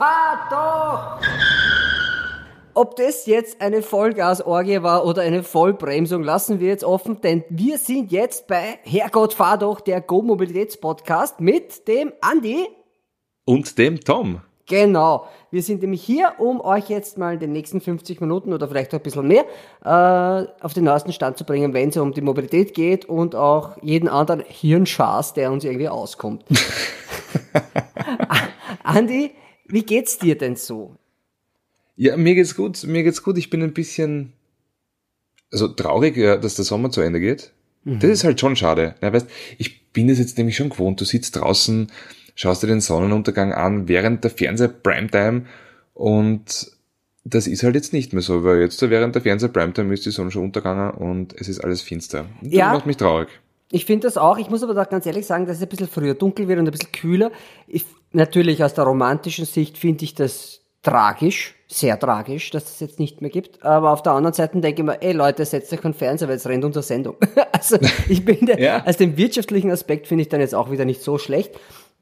fahr doch! Ob das jetzt eine Vollgasorgie war oder eine Vollbremsung, lassen wir jetzt offen, denn wir sind jetzt bei Herrgott fahr doch, der Go-Mobilitäts-Podcast mit dem Andi. Und dem Tom. Genau. Wir sind nämlich hier, um euch jetzt mal in den nächsten 50 Minuten oder vielleicht auch ein bisschen mehr äh, auf den neuesten Stand zu bringen, wenn es um die Mobilität geht und auch jeden anderen Hirnschaß, der uns irgendwie auskommt. Andi, wie geht's dir denn so? Ja, mir geht's gut, mir geht's gut. Ich bin ein bisschen, also traurig, ja, dass der Sommer zu Ende geht. Mhm. Das ist halt schon schade. Ja, weißt, ich bin es jetzt nämlich schon gewohnt. Du sitzt draußen, schaust dir den Sonnenuntergang an während der Fernseh-Primetime und das ist halt jetzt nicht mehr so, weil jetzt während der Fernseh-Primetime ist die Sonne schon untergegangen und es ist alles finster. Das ja. macht mich traurig. Ich finde das auch. Ich muss aber da ganz ehrlich sagen, dass es ein bisschen früher dunkel wird und ein bisschen kühler. Ich, natürlich aus der romantischen Sicht finde ich das tragisch, sehr tragisch, dass es jetzt nicht mehr gibt. Aber auf der anderen Seite denke ich mir, ey Leute, setzt euch keinen Fernseher, weil es rennt unter Sendung. also ich bin der, ja. aus dem wirtschaftlichen Aspekt finde ich dann jetzt auch wieder nicht so schlecht.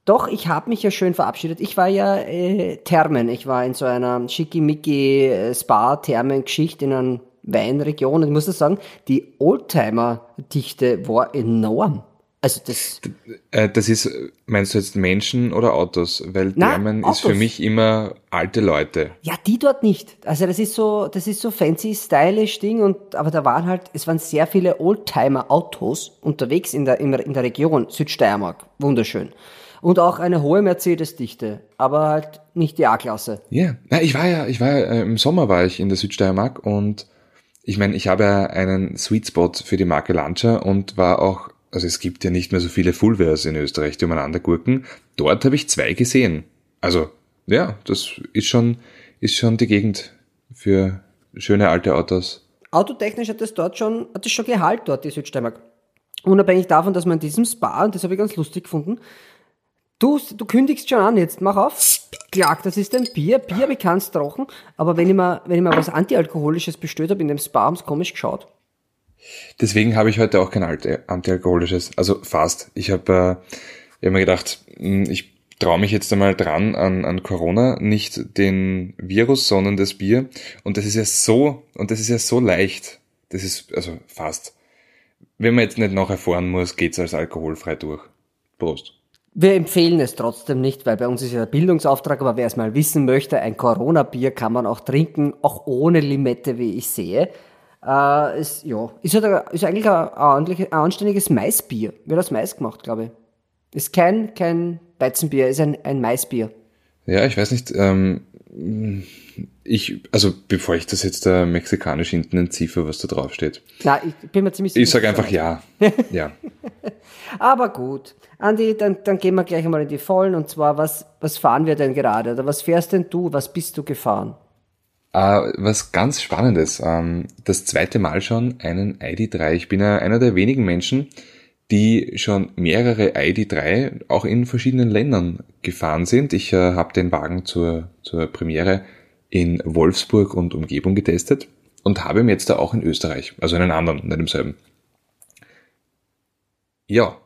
Doch, ich habe mich ja schön verabschiedet. Ich war ja äh, Thermen. Ich war in so einer schickimicki äh, Spa-Thermen-Geschichte in einer Weinregion. Und ich muss das sagen, die Oldtimer-Dichte war enorm. Also das. Äh, das ist, meinst du jetzt Menschen oder Autos? Weil Thermen ist für mich immer alte Leute. Ja, die dort nicht. Also das ist so, das ist so fancy, stylish Ding und, aber da waren halt, es waren sehr viele Oldtimer-Autos unterwegs in der, in der Region Südsteiermark. Wunderschön und auch eine hohe Mercedes-Dichte, aber halt nicht die A-Klasse. Ja, yeah. ich war ja, ich war ja, äh, im Sommer war ich in der Südsteiermark und ich meine, ich habe ja einen Sweet Spot für die Marke Lancia und war auch, also es gibt ja nicht mehr so viele Fullwares in Österreich, die umeinander gurken. Dort habe ich zwei gesehen. Also, ja, das ist schon, ist schon die Gegend für schöne alte Autos. Autotechnisch hat das dort schon, hat das schon Gehalt dort, die Südsteiermark. Unabhängig davon, dass man in diesem Spa, und das habe ich ganz lustig gefunden, Du, du kündigst schon an jetzt, mach auf. Klar, das ist ein Bier. Bier habe ich keins trocken, aber wenn ich mal, wenn ich mal was Antialkoholisches bestellt habe in dem Spa, haben sie komisch geschaut. Deswegen habe ich heute auch kein Antialkoholisches, also fast. Ich habe äh, hab mir gedacht, hm, ich traue mich jetzt einmal dran an, an Corona, nicht den Virus, sondern das Bier. Und das ist ja so, und das ist ja so leicht. Das ist, also fast. Wenn man jetzt nicht noch erfahren muss, geht's als alkoholfrei durch. Prost. Wir empfehlen es trotzdem nicht, weil bei uns ist ja der Bildungsauftrag, aber wer es mal wissen möchte, ein Corona-Bier kann man auch trinken, auch ohne Limette, wie ich sehe. Äh, ist, ja, ist, halt ein, ist eigentlich ein, ein, anständiges Maisbier. Wird aus Mais gemacht, glaube ich. Ist kein, kein Weizenbier, ist ein, ein Maisbier. Ja, ich weiß nicht, ähm, ich, also bevor ich das jetzt da mexikanisch hinten entziefe, was da drauf steht. Na, ich bin mir ziemlich sicher. Ich sage einfach ja. ja. Aber gut. Andi, dann, dann gehen wir gleich einmal in die Vollen. Und zwar, was, was fahren wir denn gerade? Oder was fährst denn du? Was bist du gefahren? Uh, was ganz Spannendes. Um, das zweite Mal schon einen ID3. Ich bin ja einer der wenigen Menschen, die schon mehrere ID3 auch in verschiedenen Ländern gefahren sind. Ich uh, habe den Wagen zur, zur Premiere in Wolfsburg und Umgebung getestet und habe ihn jetzt da auch in Österreich, also einen anderen, nicht demselben. Ja,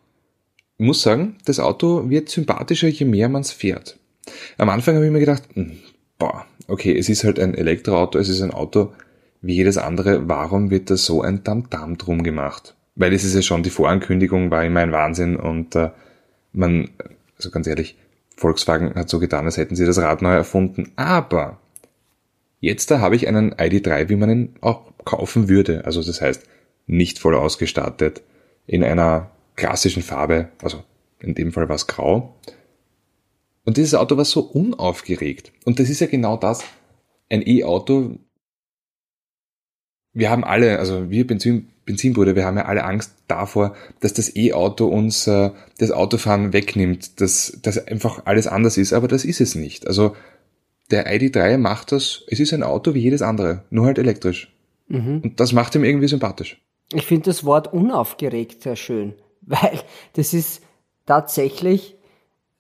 muss sagen, das Auto wird sympathischer, je mehr man es fährt. Am Anfang habe ich mir gedacht, hm, boah, okay, es ist halt ein Elektroauto, es ist ein Auto wie jedes andere, warum wird da so ein Tamtam drum gemacht? Weil es ist ja schon, die Vorankündigung war immer ein Wahnsinn und äh, man, also ganz ehrlich, Volkswagen hat so getan, als hätten sie das Rad neu erfunden, aber jetzt da habe ich einen ID3, wie man ihn auch kaufen würde, also das heißt, nicht voll ausgestattet, in einer klassischen Farbe, also in dem Fall war es grau. Und dieses Auto war so unaufgeregt. Und das ist ja genau das. Ein E-Auto, wir haben alle, also wir Benzin, Benzinbrüder, wir haben ja alle Angst davor, dass das E-Auto uns äh, das Autofahren wegnimmt, dass das einfach alles anders ist, aber das ist es nicht. Also der ID3 macht das, es ist ein Auto wie jedes andere, nur halt elektrisch. Mhm. Und das macht ihm irgendwie sympathisch. Ich finde das Wort unaufgeregt sehr schön weil das ist tatsächlich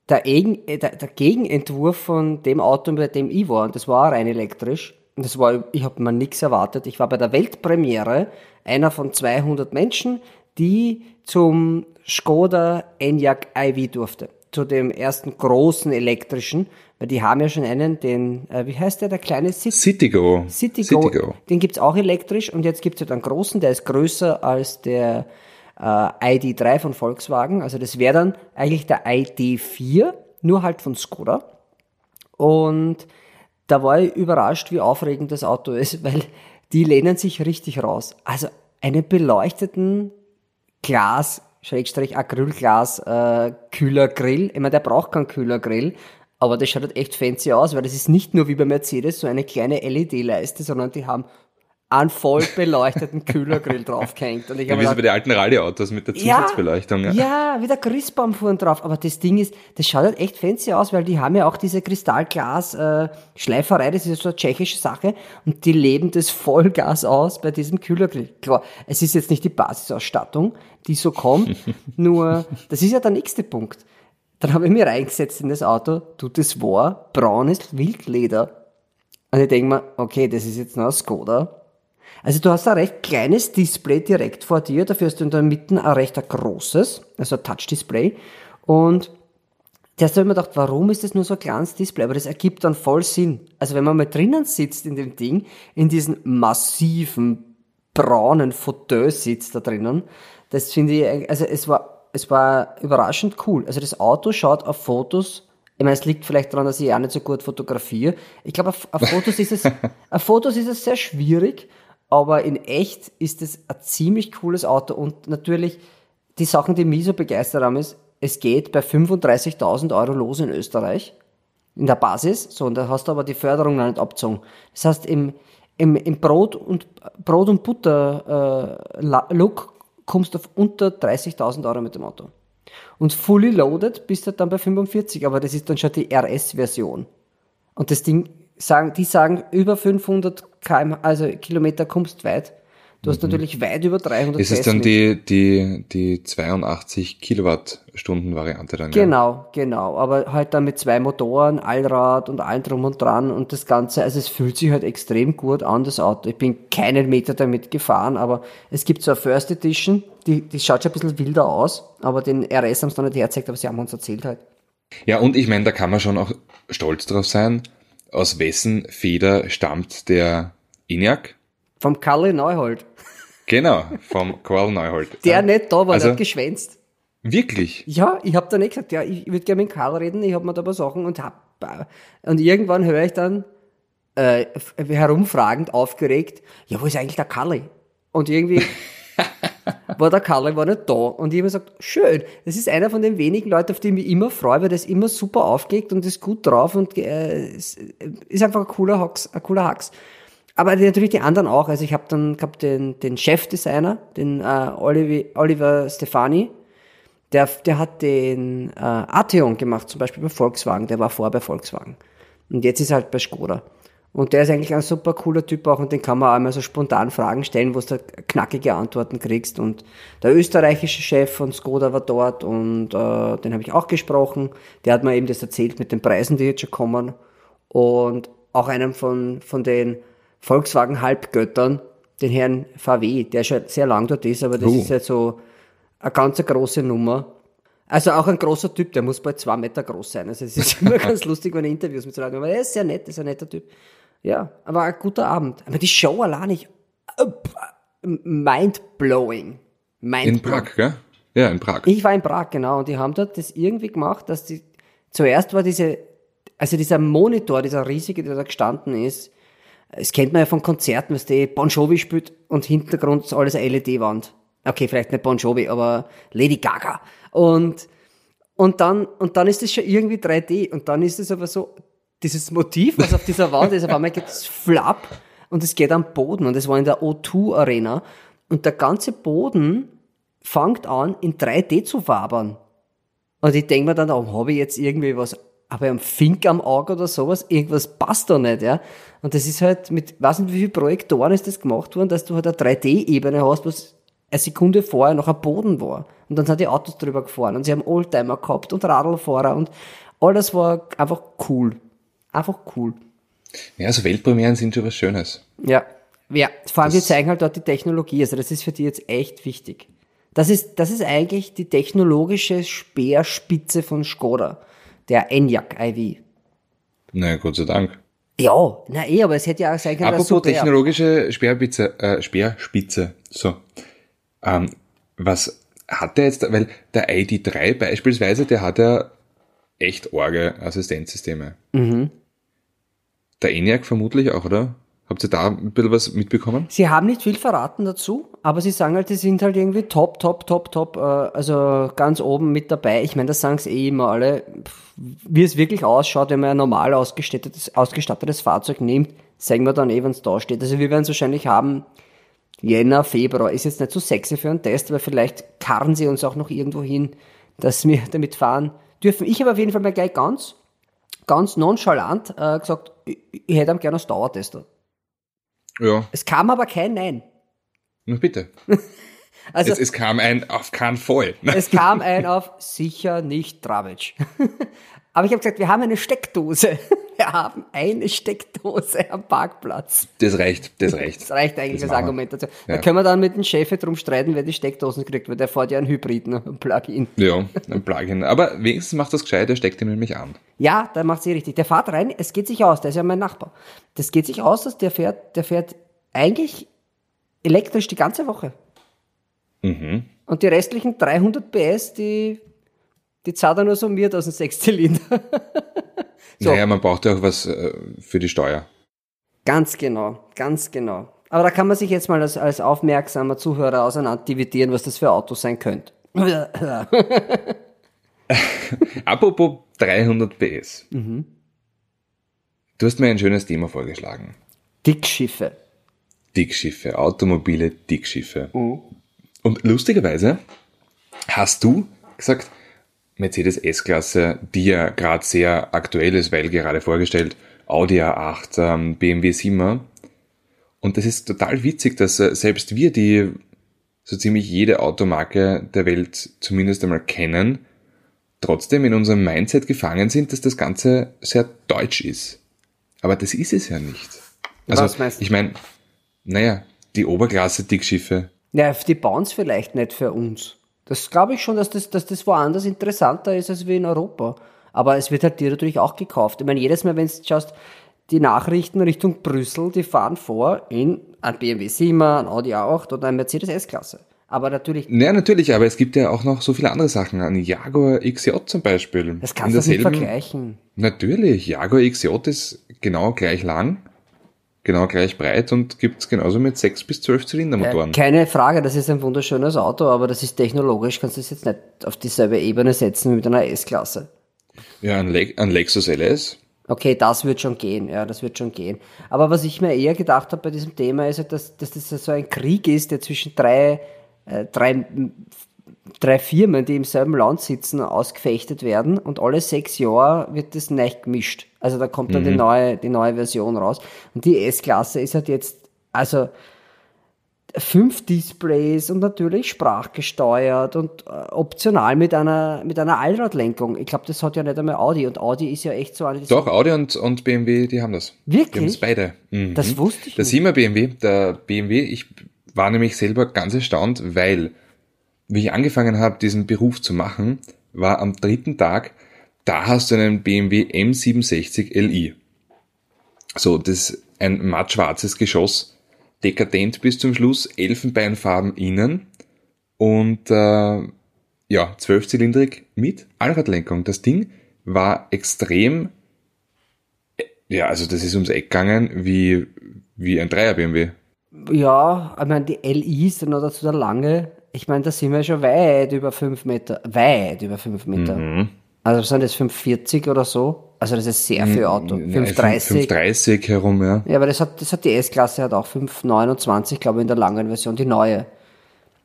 der, Egen, äh, der, der Gegenentwurf von dem Auto, bei dem ich war. Und das war rein elektrisch. Und das war, ich habe mir nichts erwartet. Ich war bei der Weltpremiere einer von 200 Menschen, die zum Skoda Enyaq iV durfte. Zu dem ersten großen elektrischen, weil die haben ja schon einen, den, äh, wie heißt der, der kleine Cit Citigo. Citigo. Citigo. Den gibt's auch elektrisch und jetzt gibt's halt einen großen, der ist größer als der äh, ID3 von Volkswagen. Also das wäre dann eigentlich der ID4, nur halt von Skoda. Und da war ich überrascht, wie aufregend das Auto ist, weil die lehnen sich richtig raus. Also einen beleuchteten Glas, Schrägstrich Acrylglas, äh, Kühlergrill. Ich meine, der braucht keinen Kühlergrill, aber das schaut halt echt fancy aus, weil das ist nicht nur wie bei Mercedes so eine kleine LED-Leiste, sondern die haben einen voll beleuchteten Kühlergrill draufgehängt. Und ich ja, wie so bei den alten Rallye-Autos mit der Zusatzbeleuchtung. Ja, ja, wie der Christbaum fuhren drauf. Aber das Ding ist, das schaut halt echt fancy aus, weil die haben ja auch diese Kristallglas-Schleiferei, äh, das ist ja so eine tschechische Sache, und die leben das Vollgas aus bei diesem Kühlergrill. Klar, es ist jetzt nicht die Basisausstattung, die so kommt, nur, das ist ja der nächste Punkt. Dann habe ich mir reingesetzt in das Auto, du, das war braunes Wildleder. Und ich denke mir, okay, das ist jetzt noch ein Skoda also du hast ein recht kleines Display direkt vor dir, dafür hast du in der Mitte ein recht großes, also ein Touch-Display. Und Zuerst habe ich mir gedacht, warum ist das nur so ein kleines Display? Aber das ergibt dann voll Sinn. Also wenn man mal drinnen sitzt in dem Ding, in diesem massiven braunen Fauteuil sitzt da drinnen, das finde ich, also es war, es war überraschend cool. Also das Auto schaut auf Fotos, ich meine, es liegt vielleicht daran, dass ich auch nicht so gut fotografiere. Ich glaube, auf, auf Fotos ist es, auf Fotos ist es sehr schwierig, aber in echt ist es ein ziemlich cooles Auto und natürlich die Sachen, die mich so begeistert haben, ist, es geht bei 35.000 Euro los in Österreich, in der Basis, so, und da hast du aber die Förderung noch nicht abgezogen. Das heißt, im, im, im Brot und, Brot und Butter äh, kommst du auf unter 30.000 Euro mit dem Auto. Und fully loaded bist du dann bei 45, aber das ist dann schon die RS-Version. Und das Ding sagen, die sagen, über 500 km, also Kilometer kommst weit. Du hast mhm. natürlich weit über 300 Ist es dann die, die, die 82 Kilowattstunden Variante dann? Genau, ja? genau. Aber halt dann mit zwei Motoren, Allrad und allem drum und dran und das Ganze. Also es fühlt sich halt extrem gut an, das Auto. Ich bin keinen Meter damit gefahren, aber es gibt so eine First Edition, die, die schaut schon ein bisschen wilder aus, aber den RS haben sie noch nicht hergezeigt, aber sie haben uns erzählt halt. Ja, und ich meine, da kann man schon auch stolz drauf sein, aus wessen Feder stammt der ENIAC? Vom Kalle Neuhold. Genau, vom Karl Neuhold. Der nicht da war, also, der hat geschwänzt. Wirklich? Ja, ich habe da nicht gesagt, ja, ich würde gerne mit Karl reden, ich habe mir da ein paar Sachen und hab, und irgendwann höre ich dann äh, herumfragend, aufgeregt, ja, wo ist eigentlich der Kalle? Und irgendwie war der Kalle war nicht da. Und ich habe gesagt, schön, das ist einer von den wenigen Leuten, auf die ich mich immer freue, weil der ist immer super aufgelegt und ist gut drauf und äh, ist einfach ein cooler Hacks, ein cooler Hacks. Aber natürlich die anderen auch. Also ich habe dann gehabt den, den Chefdesigner, den äh, Oliver, Oliver Stefani, der, der hat den äh, Atheon gemacht, zum Beispiel bei Volkswagen, der war vor bei Volkswagen. Und jetzt ist er halt bei Skoda. Und der ist eigentlich ein super cooler Typ auch und den kann man auch immer so spontan Fragen stellen, wo du knackige Antworten kriegst. Und der österreichische Chef von Skoda war dort und äh, den habe ich auch gesprochen. Der hat mir eben das erzählt mit den Preisen, die jetzt schon kommen. Und auch einem von, von den Volkswagen-Halbgöttern, den Herrn VW, der schon sehr lang dort ist, aber das uh. ist halt so eine ganz große Nummer. Also auch ein großer Typ, der muss bald zwei Meter groß sein. Also es ist immer ganz lustig, wenn Interviews mit so Leuten, aber er ist sehr nett, ist ein netter Typ. Ja, aber ein guter Abend. Aber die Show allein nicht. Mind-blowing. Mind in Prag, gell? Ja, in Prag. Ich war in Prag, genau. Und die haben dort das irgendwie gemacht, dass die, zuerst war diese, also dieser Monitor, dieser riesige, der da gestanden ist, das kennt man ja von Konzerten, was die Bon Jovi spielt und Hintergrund ist alles eine LED-Wand. Okay, vielleicht nicht Bon Jovi, aber Lady Gaga. Und, und dann, und dann ist es schon irgendwie 3D. Und dann ist es aber so, dieses Motiv, was auf dieser Wand ist, auf einmal geht es flapp und es geht am Boden und es war in der O2 Arena und der ganze Boden fängt an in 3D zu wabern. Und ich denke mir dann, oh, habe ich jetzt irgendwie was, aber am Fink am Auge oder sowas, irgendwas passt da nicht, ja. Und das ist halt mit, weiß nicht wie viele Projektoren ist das gemacht worden, dass du halt eine 3D-Ebene hast, was eine Sekunde vorher noch am Boden war. Und dann sind die Autos drüber gefahren und sie haben Oldtimer gehabt und Radlfahrer und alles war einfach cool. Einfach cool. Ja, also Weltpremieren sind schon was Schönes. Ja. Ja, vor allem, das, die zeigen halt dort die Technologie. Also das ist für die jetzt echt wichtig. Das ist, das ist eigentlich die technologische Speerspitze von Skoda, der Enyaq iV. Na, Gott sei Dank. Ja, na eh, aber es hätte ja auch sein können, dass Apropos Superb- technologische Speerspitze, äh, Speerspitze, so. Ähm, was hat der jetzt, weil der ID3 beispielsweise, der hat ja echt orge Assistenzsysteme. Mhm. Der ENIAC vermutlich auch, oder? Habt ihr da ein bisschen was mitbekommen? Sie haben nicht viel verraten dazu, aber sie sagen halt, die sind halt irgendwie top, top, top, top, äh, also ganz oben mit dabei. Ich meine, das sagen sie eh immer alle. Wie es wirklich ausschaut, wenn man ein normal ausgestattetes, ausgestattetes Fahrzeug nimmt, sagen wir dann eh, wenn es da steht. Also wir werden es wahrscheinlich haben, Jänner, Februar. Ist jetzt nicht so sexy für einen Test, aber vielleicht karren sie uns auch noch irgendwo hin, dass wir damit fahren dürfen. Ich habe auf jeden Fall mal gleich ganz, ganz nonchalant äh, gesagt, ich, ich hätte am gerne als Dauertester. Ja, Es kam aber kein Nein. na bitte. Also es, es kam ein auf keinen Fall. es kam ein auf sicher nicht Dravic. Aber ich habe gesagt, wir haben eine Steckdose. Wir haben eine Steckdose am Parkplatz. Das reicht, das reicht. Das reicht eigentlich Das als. Argument dazu. Da Ja. können wir dann mit dem Chef drum streiten, wer die Steckdosen kriegt, weil der fährt ja einen Hybrid, ne? ein Plug-in. Ja, ein Plugin. Aber wenigstens macht das gescheit, der steckt ihn nämlich an. Ja, da macht sie richtig. Der fährt rein, es geht sich aus, der ist ja mein Nachbar. Das geht sich aus, dass der fährt, der fährt eigentlich elektrisch die ganze Woche. Mhm. Und die restlichen 300 PS, die, die zahlt er nur summiert aus dem Sechszylinder. So. Naja, man braucht ja auch was äh, für die Steuer. Ganz genau, ganz genau. Aber da kann man sich jetzt mal als, als aufmerksamer Zuhörer auseinanderdividieren, was das für Autos sein könnte. Apropos 300 PS. Du hast mir ein schönes Thema vorgeschlagen. Dickschiffe. Dickschiffe, automobile Dickschiffe. Und lustigerweise hast du gesagt, Mercedes S-Klasse, die ja gerade sehr aktuell ist, weil gerade vorgestellt, Audi A8, ähm, BMW 7er. Und das ist total witzig, dass äh, selbst wir, die so ziemlich jede Automarke der Welt zumindest einmal kennen, trotzdem in unserem Mindset gefangen sind, dass das Ganze sehr deutsch ist. Aber das ist es ja nicht. Also, Was meinst du? ich meine, naja, die Oberklasse Dickschiffe. Ja, die bauen es vielleicht nicht für uns. Das glaube ich schon, dass das, dass das woanders interessanter ist als wie in Europa. Aber es wird halt dir natürlich auch gekauft. Ich meine, jedes Mal, wenn du schaust, die Nachrichten Richtung Brüssel, die fahren vor in ein BMW 7, ein Audi A8 oder ein Mercedes S-Klasse. Aber natürlich, Ja, natürlich, aber es gibt ja auch noch so viele andere Sachen. Ein Jaguar XJ zum Beispiel. das kannst du nicht vergleichen. Natürlich, Jaguar XJ ist genau gleich lang, genau gleich breit und gibt's genauso mit 6 bis 12 Zylindermotoren. Äh, Keine Frage, das ist ein wunderschönes Auto, aber das ist technologisch, kannst du es jetzt nicht auf dieselbe Ebene setzen wie mit einer S-Klasse. Ja, ein, Le ein Lexus LS. Okay, das wird schon gehen, ja, das wird schon gehen. Aber was ich mir eher gedacht habe bei diesem Thema ist, halt, dass, dass das ja so ein Krieg ist, der zwischen drei, äh, drei, drei Firmen, die im selben Land sitzen, ausgefechtet werden und alle sechs Jahre wird das neu gemischt. Also da kommt dann die neue, die neue Version raus. Und die S-Klasse ist halt jetzt, also fünf Displays und natürlich sprachgesteuert und äh, optional mit einer, mit einer Allradlenkung. Ich glaube, das hat ja nicht einmal Audi und Audi ist ja echt so eine, die Doch, Audi und, und BMW, die haben das. Die Wirklich? haben es beide. Mhm. Das wusste ich Der nicht. 7er BMW, der BMW, ich war nämlich selber ganz erstaunt, weil, wie ich angefangen habe, diesen Beruf zu machen, war am dritten Tag, da hast du einen BMW M67 Li. So, das ist ein mattschwarzes Geschoss, dekadent bis zum Schluss, Elfenbeinfarben innen und äh, ja, zwölfzylindrig mit Allradlenkung. Das Ding war extrem, äh, ja, also das ist ums Eck gegangen wie, wie ein Dreier BMW. Ja, ich meine, die LI ist dann noch dazu der lange. Ich meine, da sind wir schon weit über fünf Meter. Weit über fünf Meter. Mhm. Also sind das 540 oder so? Also das ist sehr viel Auto. Nein, 530. 530 herum, ja. Ja, aber das hat, das hat die S-Klasse hat auch 529, glaube ich, in der langen Version, die neue.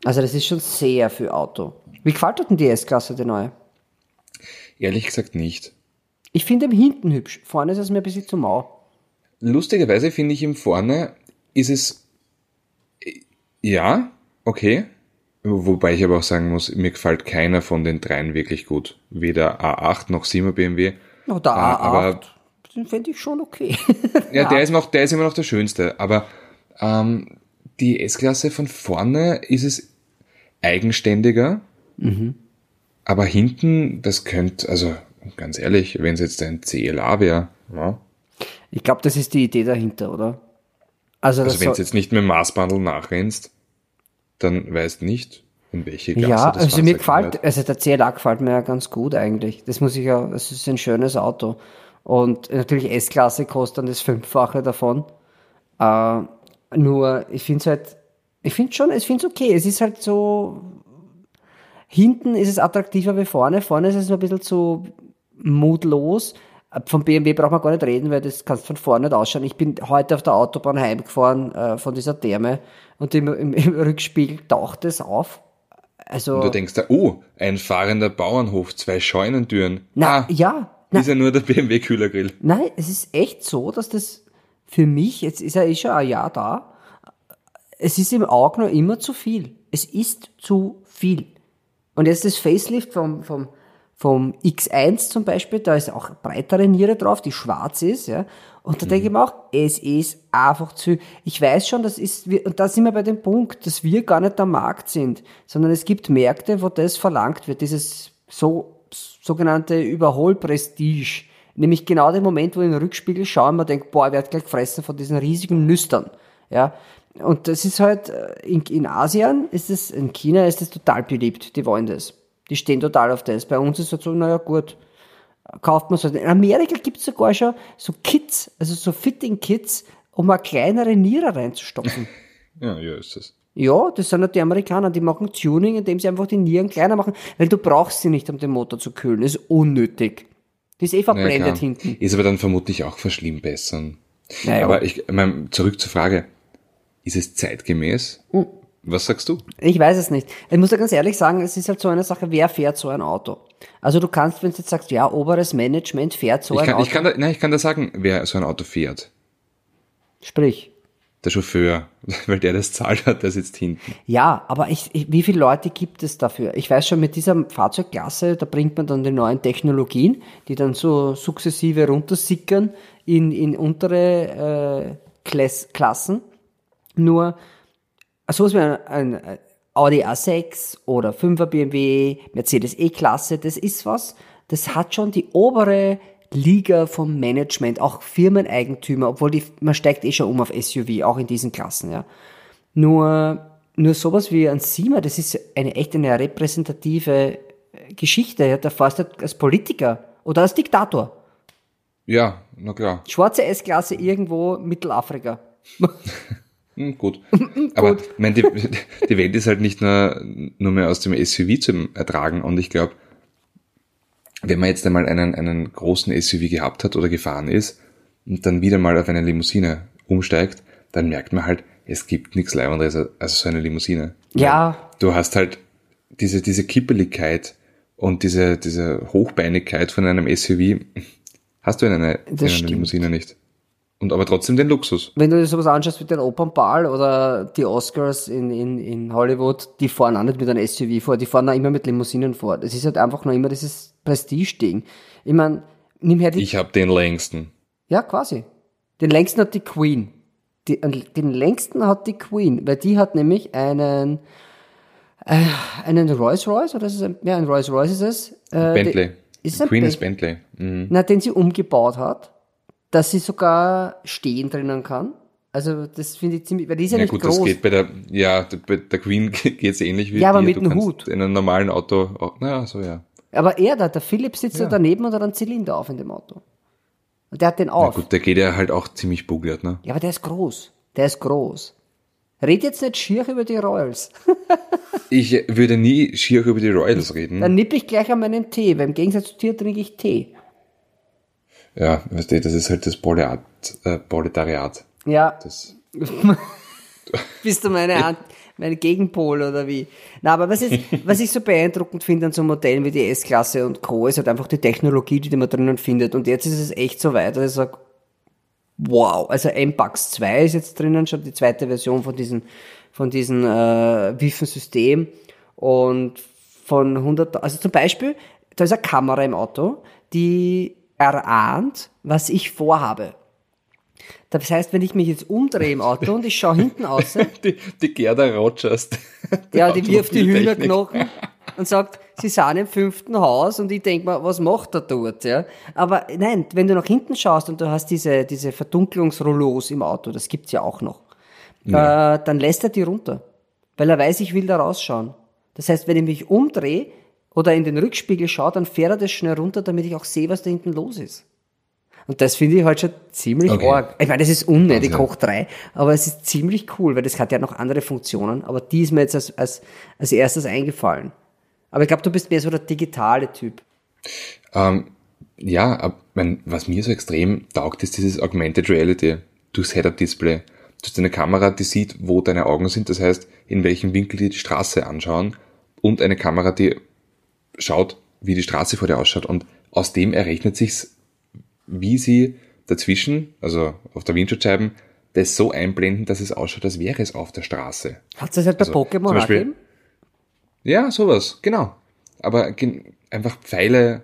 Also das ist schon sehr viel Auto. Wie gefällt dir denn die S-Klasse, die neue? Ehrlich gesagt nicht. Ich finde im hinten hübsch. Vorne ist es mir ein bisschen zu mau. Lustigerweise finde ich ihm vorne ist es, äh, ja, okay. Wobei ich aber auch sagen muss, mir gefällt keiner von den dreien wirklich gut. Weder A8 noch 7er BMW. Noch der Ah, A8, aber- den fände ich schon okay. Ja, der ist noch, der ist immer noch der schönste. Aber ähm, die S-Klasse von vorne ist es, eigenständiger. Aber hinten, das könnte, also ganz ehrlich, wenn es jetzt ein CLA wäre, ja, Ich glaube, das ist die Idee dahinter, oder? Also, also wenn du jetzt nicht mit dem Maßbandel nachrennst, dann weißt nicht, in welche Klasse ja, das also mir gefällt, also der CLA gefällt mir ja ganz gut eigentlich. Das muss ich ja, das ist ein schönes Auto. Und natürlich S-Klasse kostet dann das Fünffache davon. Äh, nur, ich finde es halt, ich finde schon, ich finde es okay. Es ist halt so, hinten ist es attraktiver wie vorne. Vorne ist es ein bisschen zu mutlos. Vom BMW braucht man gar nicht reden, weil das kannst du von vorne nicht ausschauen. Ich bin heute auf der Autobahn heimgefahren äh, von dieser Therme und im, im, im Rückspiegel taucht es auf. Also, Und du denkst da, oh, ein fahrender Bauernhof, zwei Scheunentüren. na, ah, ja, na, ist ja nur der BMW-Kühlergrill. Nein, es ist echt so, dass das für mich, jetzt ist er eh schon ein Jahr da, es ist im Auge noch immer zu viel. Es ist zu viel. Und jetzt das Facelift vom, vom, vom X1 zum Beispiel, da ist auch breitere Niere drauf, die schwarz ist, ja. Und da denke ich mir auch, es ist einfach zu, ich weiß schon, das ist, und da sind wir bei dem Punkt, dass wir gar nicht der Markt sind, sondern es gibt Märkte, wo das verlangt wird, dieses so, sogenannte Überholprestige. Nämlich genau den Moment, wo ich in den Rückspiegel schaue und man denkt, boah, ich werde gleich gefressen von diesen riesigen Nüstern. Ja. Und das ist halt, äh, in, in Asien ist es, in China ist es total beliebt. Die wollen das. Die stehen total auf das. Bei uns ist es so, naja, gut, kauft man so. In Amerika gibt es sogar schon so Kits, also so Fitting-Kits, um eine kleinere Niere reinzustopfen. Ja, ja, ist das. Ja, das sind halt die Amerikaner, die machen Tuning, indem sie einfach die Nieren kleiner machen, weil du brauchst sie nicht, um den Motor zu kühlen. Das ist unnötig. Die ist eh verblendet klar. hinten. Ist aber dann vermutlich auch verschlimmbessern. Naja, Aber ich, mein, zurück zur Frage, ist es zeitgemäß? Hm. Was sagst du? Ich weiß es nicht. Ich muss ja ganz ehrlich sagen, es ist halt so eine Sache, wer fährt so ein Auto? Also du kannst, wenn du jetzt sagst, ja, oberes Management fährt so Ich ein kann, Auto. ich kann da, nein, ich kann da sagen, wer so ein Auto fährt. Sprich. Der Chauffeur, weil der das zahlt hat, der sitzt hinten. Ja, aber ich, ich, wie viele Leute gibt es dafür? Ich weiß schon, mit dieser Fahrzeugklasse, da bringt man dann die neuen Technologien, die dann so sukzessive runtersickern in, in untere äh, Klass, Klassen. Nur, sowas wie ein, ein Audi A6 oder 5er BMW, Mercedes E-Klasse, das ist was, das hat schon die obere Liga vom Management, auch Firmeneigentümer, obwohl die, man steigt eh schon um auf SUV, auch in diesen Klassen, ja. Nur, nur sowas wie ein Sima, das ist eine echt eine repräsentative äh, Geschichte. Ja. Da fährst du als Politiker oder als Diktator. Ja, na klar. Schwarze S-Klasse irgendwo Mittelafrika. Hm, gut. Aber ich mein, die, die Welt ist halt nicht nur, nur mehr aus dem SUV zu ertragen. Und ich glaube, wenn man jetzt einmal einen, einen großen SUV gehabt hat oder gefahren ist und dann wieder mal auf eine Limousine umsteigt, dann merkt man halt, es gibt nichts Leibenderes als so eine Limousine. Ja. Du hast halt diese, diese Kippeligkeit und diese, diese Hochbeinigkeit von einem SUV hast du in einer, in einer. Limousine nicht. Und aber trotzdem den Luxus. Wenn du dir sowas anschaust wie den Opernball oder die Oscars in, in, in Hollywood, die fahren auch nicht mit einem SUV vor, die fahren auch immer mit Limousinen vor. Das ist halt einfach noch immer dieses Prestige-Ding. Ich meine, nimm her die Ich habe den längsten. Ja, quasi. Den längsten hat die Queen. Die, den längsten hat die Queen, weil die hat nämlich einen, äh, einen Rolls Royce, oder ist es ein, ja, ein Rolls Royce ist es. Äh, Bentley. die- Ist es ein Queen Ben- ist Bentley. Mhm. Na, den sie umgebaut hat, dass sie sogar stehen drinnen kann. Also, das finde ich ziemlich, weil die ist ja, Ja nicht gut, groß. das geht bei der, ja, bei der Queen geht's ähnlich wie Ja, aber dir. mit kannst Hut. In einem normalen Auto, oh, naja, so ja. Aber er da, der Philipp sitzt da Ja. daneben und hat einen Zylinder auf in dem Auto. Und der hat den Na auf. gut, der geht ja halt auch ziemlich bugliert, ne? Ja, aber der ist groß. Der ist groß. Red jetzt nicht schier über die Royals. Ich würde nie schier über die Royals reden. Dann nipp ich gleich an meinen Tee, weil im Gegensatz zu dir trinke ich Tee. Ja, weißt du, das ist halt das Proletariat. Äh, Proletariat. Ja, Das, bist du meine, Ant mein Gegenpol oder wie? Na, aber was, ist, was ich so beeindruckend finde an so Modellen wie die S-Klasse und Co. ist halt einfach die Technologie, die man drinnen findet. Und jetzt ist es echt so weit, dass ich sage, wow, also MPAX 2 ist jetzt drinnen schon die zweite Version von diesem, von diesem äh, Wiffen-System. Und von 100, also zum Beispiel, da ist eine Kamera im Auto, die erahnt, was ich vorhabe. Das heißt, wenn ich mich jetzt umdrehe im Auto und ich schaue hinten aus, Die, die Gerda Rogers. ja, die wirft die Hühnerknochen und sagt, sie sind im fünften Haus und ich denk mir, was macht er dort, ja? Aber nein, wenn du nach hinten schaust und du hast diese, diese Verdunklungsrollos im Auto, das gibt's ja auch noch, äh, dann lässt er die runter. Weil er weiß, ich will da rausschauen. Das heißt, wenn ich mich umdrehe oder in den Rückspiegel schaue, dann fährt er das schnell runter, damit ich auch sehe, was da hinten los ist. Und das finde ich halt schon ziemlich Okay. arg. Ich meine, das ist unnötig, Wahnsinn. hoch drei, aber es ist ziemlich cool, weil das hat ja noch andere Funktionen, aber die ist mir jetzt als, als, als erstes eingefallen. Aber ich glaube, du bist mehr so der digitale Typ. Ähm, ja, mein, was mir so extrem taugt, ist dieses Augmented Reality durchs Head-Up-Display. Du hast eine Kamera, die sieht, wo deine Augen sind, das heißt, in welchem Winkel die die Straße anschauen und eine Kamera, die schaut, wie die Straße vor dir ausschaut und aus dem errechnet sich's, wie sie dazwischen, also auf der Windschutzscheiben, das so einblenden, dass es ausschaut, als wäre es auf der Straße. Hat es das halt bei Also, Pokémon Beispiel-? Ja, sowas, genau. Aber gen- einfach Pfeile,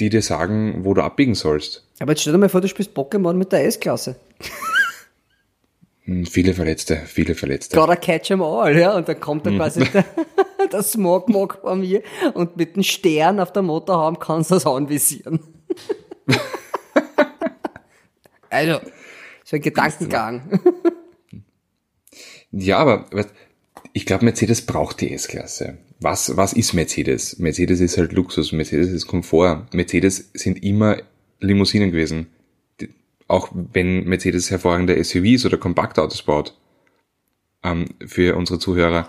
die dir sagen, wo du abbiegen sollst. Aber jetzt stell dir mal vor, du spielst Pokémon mit der S-Klasse. Hm, Viele Verletzte, viele Verletzte. Gotta catch 'em all, ja. Und dann kommt dann quasi der, der Smogmog vor mir und mit dem Stern auf der Motorhaube kannst du das anvisieren. also, so ein Gedankengang. Ja, aber ich glaube, Mercedes braucht die S-Klasse. Was, was ist Mercedes? Mercedes ist halt Luxus, Mercedes ist Komfort. Mercedes sind immer Limousinen gewesen. Auch wenn Mercedes hervorragende SUVs oder Kompaktautos baut. Ähm, für unsere Zuhörer.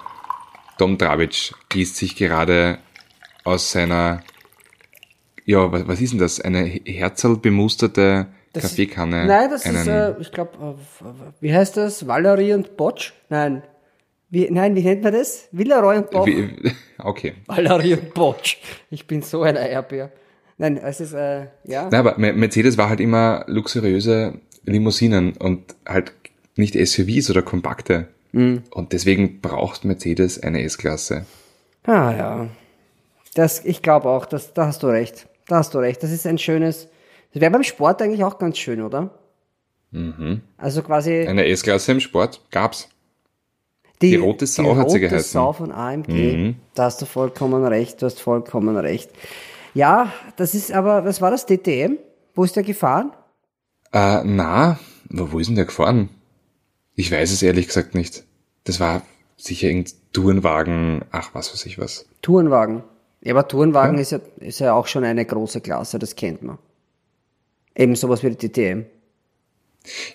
Dom Dravic gießt sich gerade aus seiner, ja, was, was ist denn das? Eine Herzl bemusterte Das ist- Kaffeekanne. Nein, das ist, äh, ich glaube, wie heißt das? Valerie und Botsch? Nein. Wie, nein, wie nennt man das? Villeroy und Boch? Wie, okay. Valerie und Botsch. Ich bin so ein Eierbär. Nein, es ist, äh, ja. Na, aber Me- Mercedes war halt immer luxuriöse Limousinen und halt nicht SUVs oder kompakte. Und deswegen braucht Mercedes eine S-Klasse. Ah ja. Das, ich glaube auch, das, da hast du recht. Da hast du recht. Das ist ein schönes. Das wäre beim Sport eigentlich auch ganz schön, oder? Also quasi Eine S-Klasse im Sport gab's. die, die rote Sau hat sie rote geheißen. Sau von AMG. Da hast du vollkommen recht. Du hast vollkommen recht. Ja, das ist aber, was war das? DTM? Wo ist der gefahren? Äh, na, wo, wo ist denn der gefahren? Ich weiß es ehrlich gesagt nicht. Das war sicher irgendein Tourenwagen, ach, was weiß ich was. Tourenwagen. Ja, aber Tourenwagen Ja. ist, ja, ist ja auch schon eine große Klasse, das kennt man. Eben sowas wie die DTM.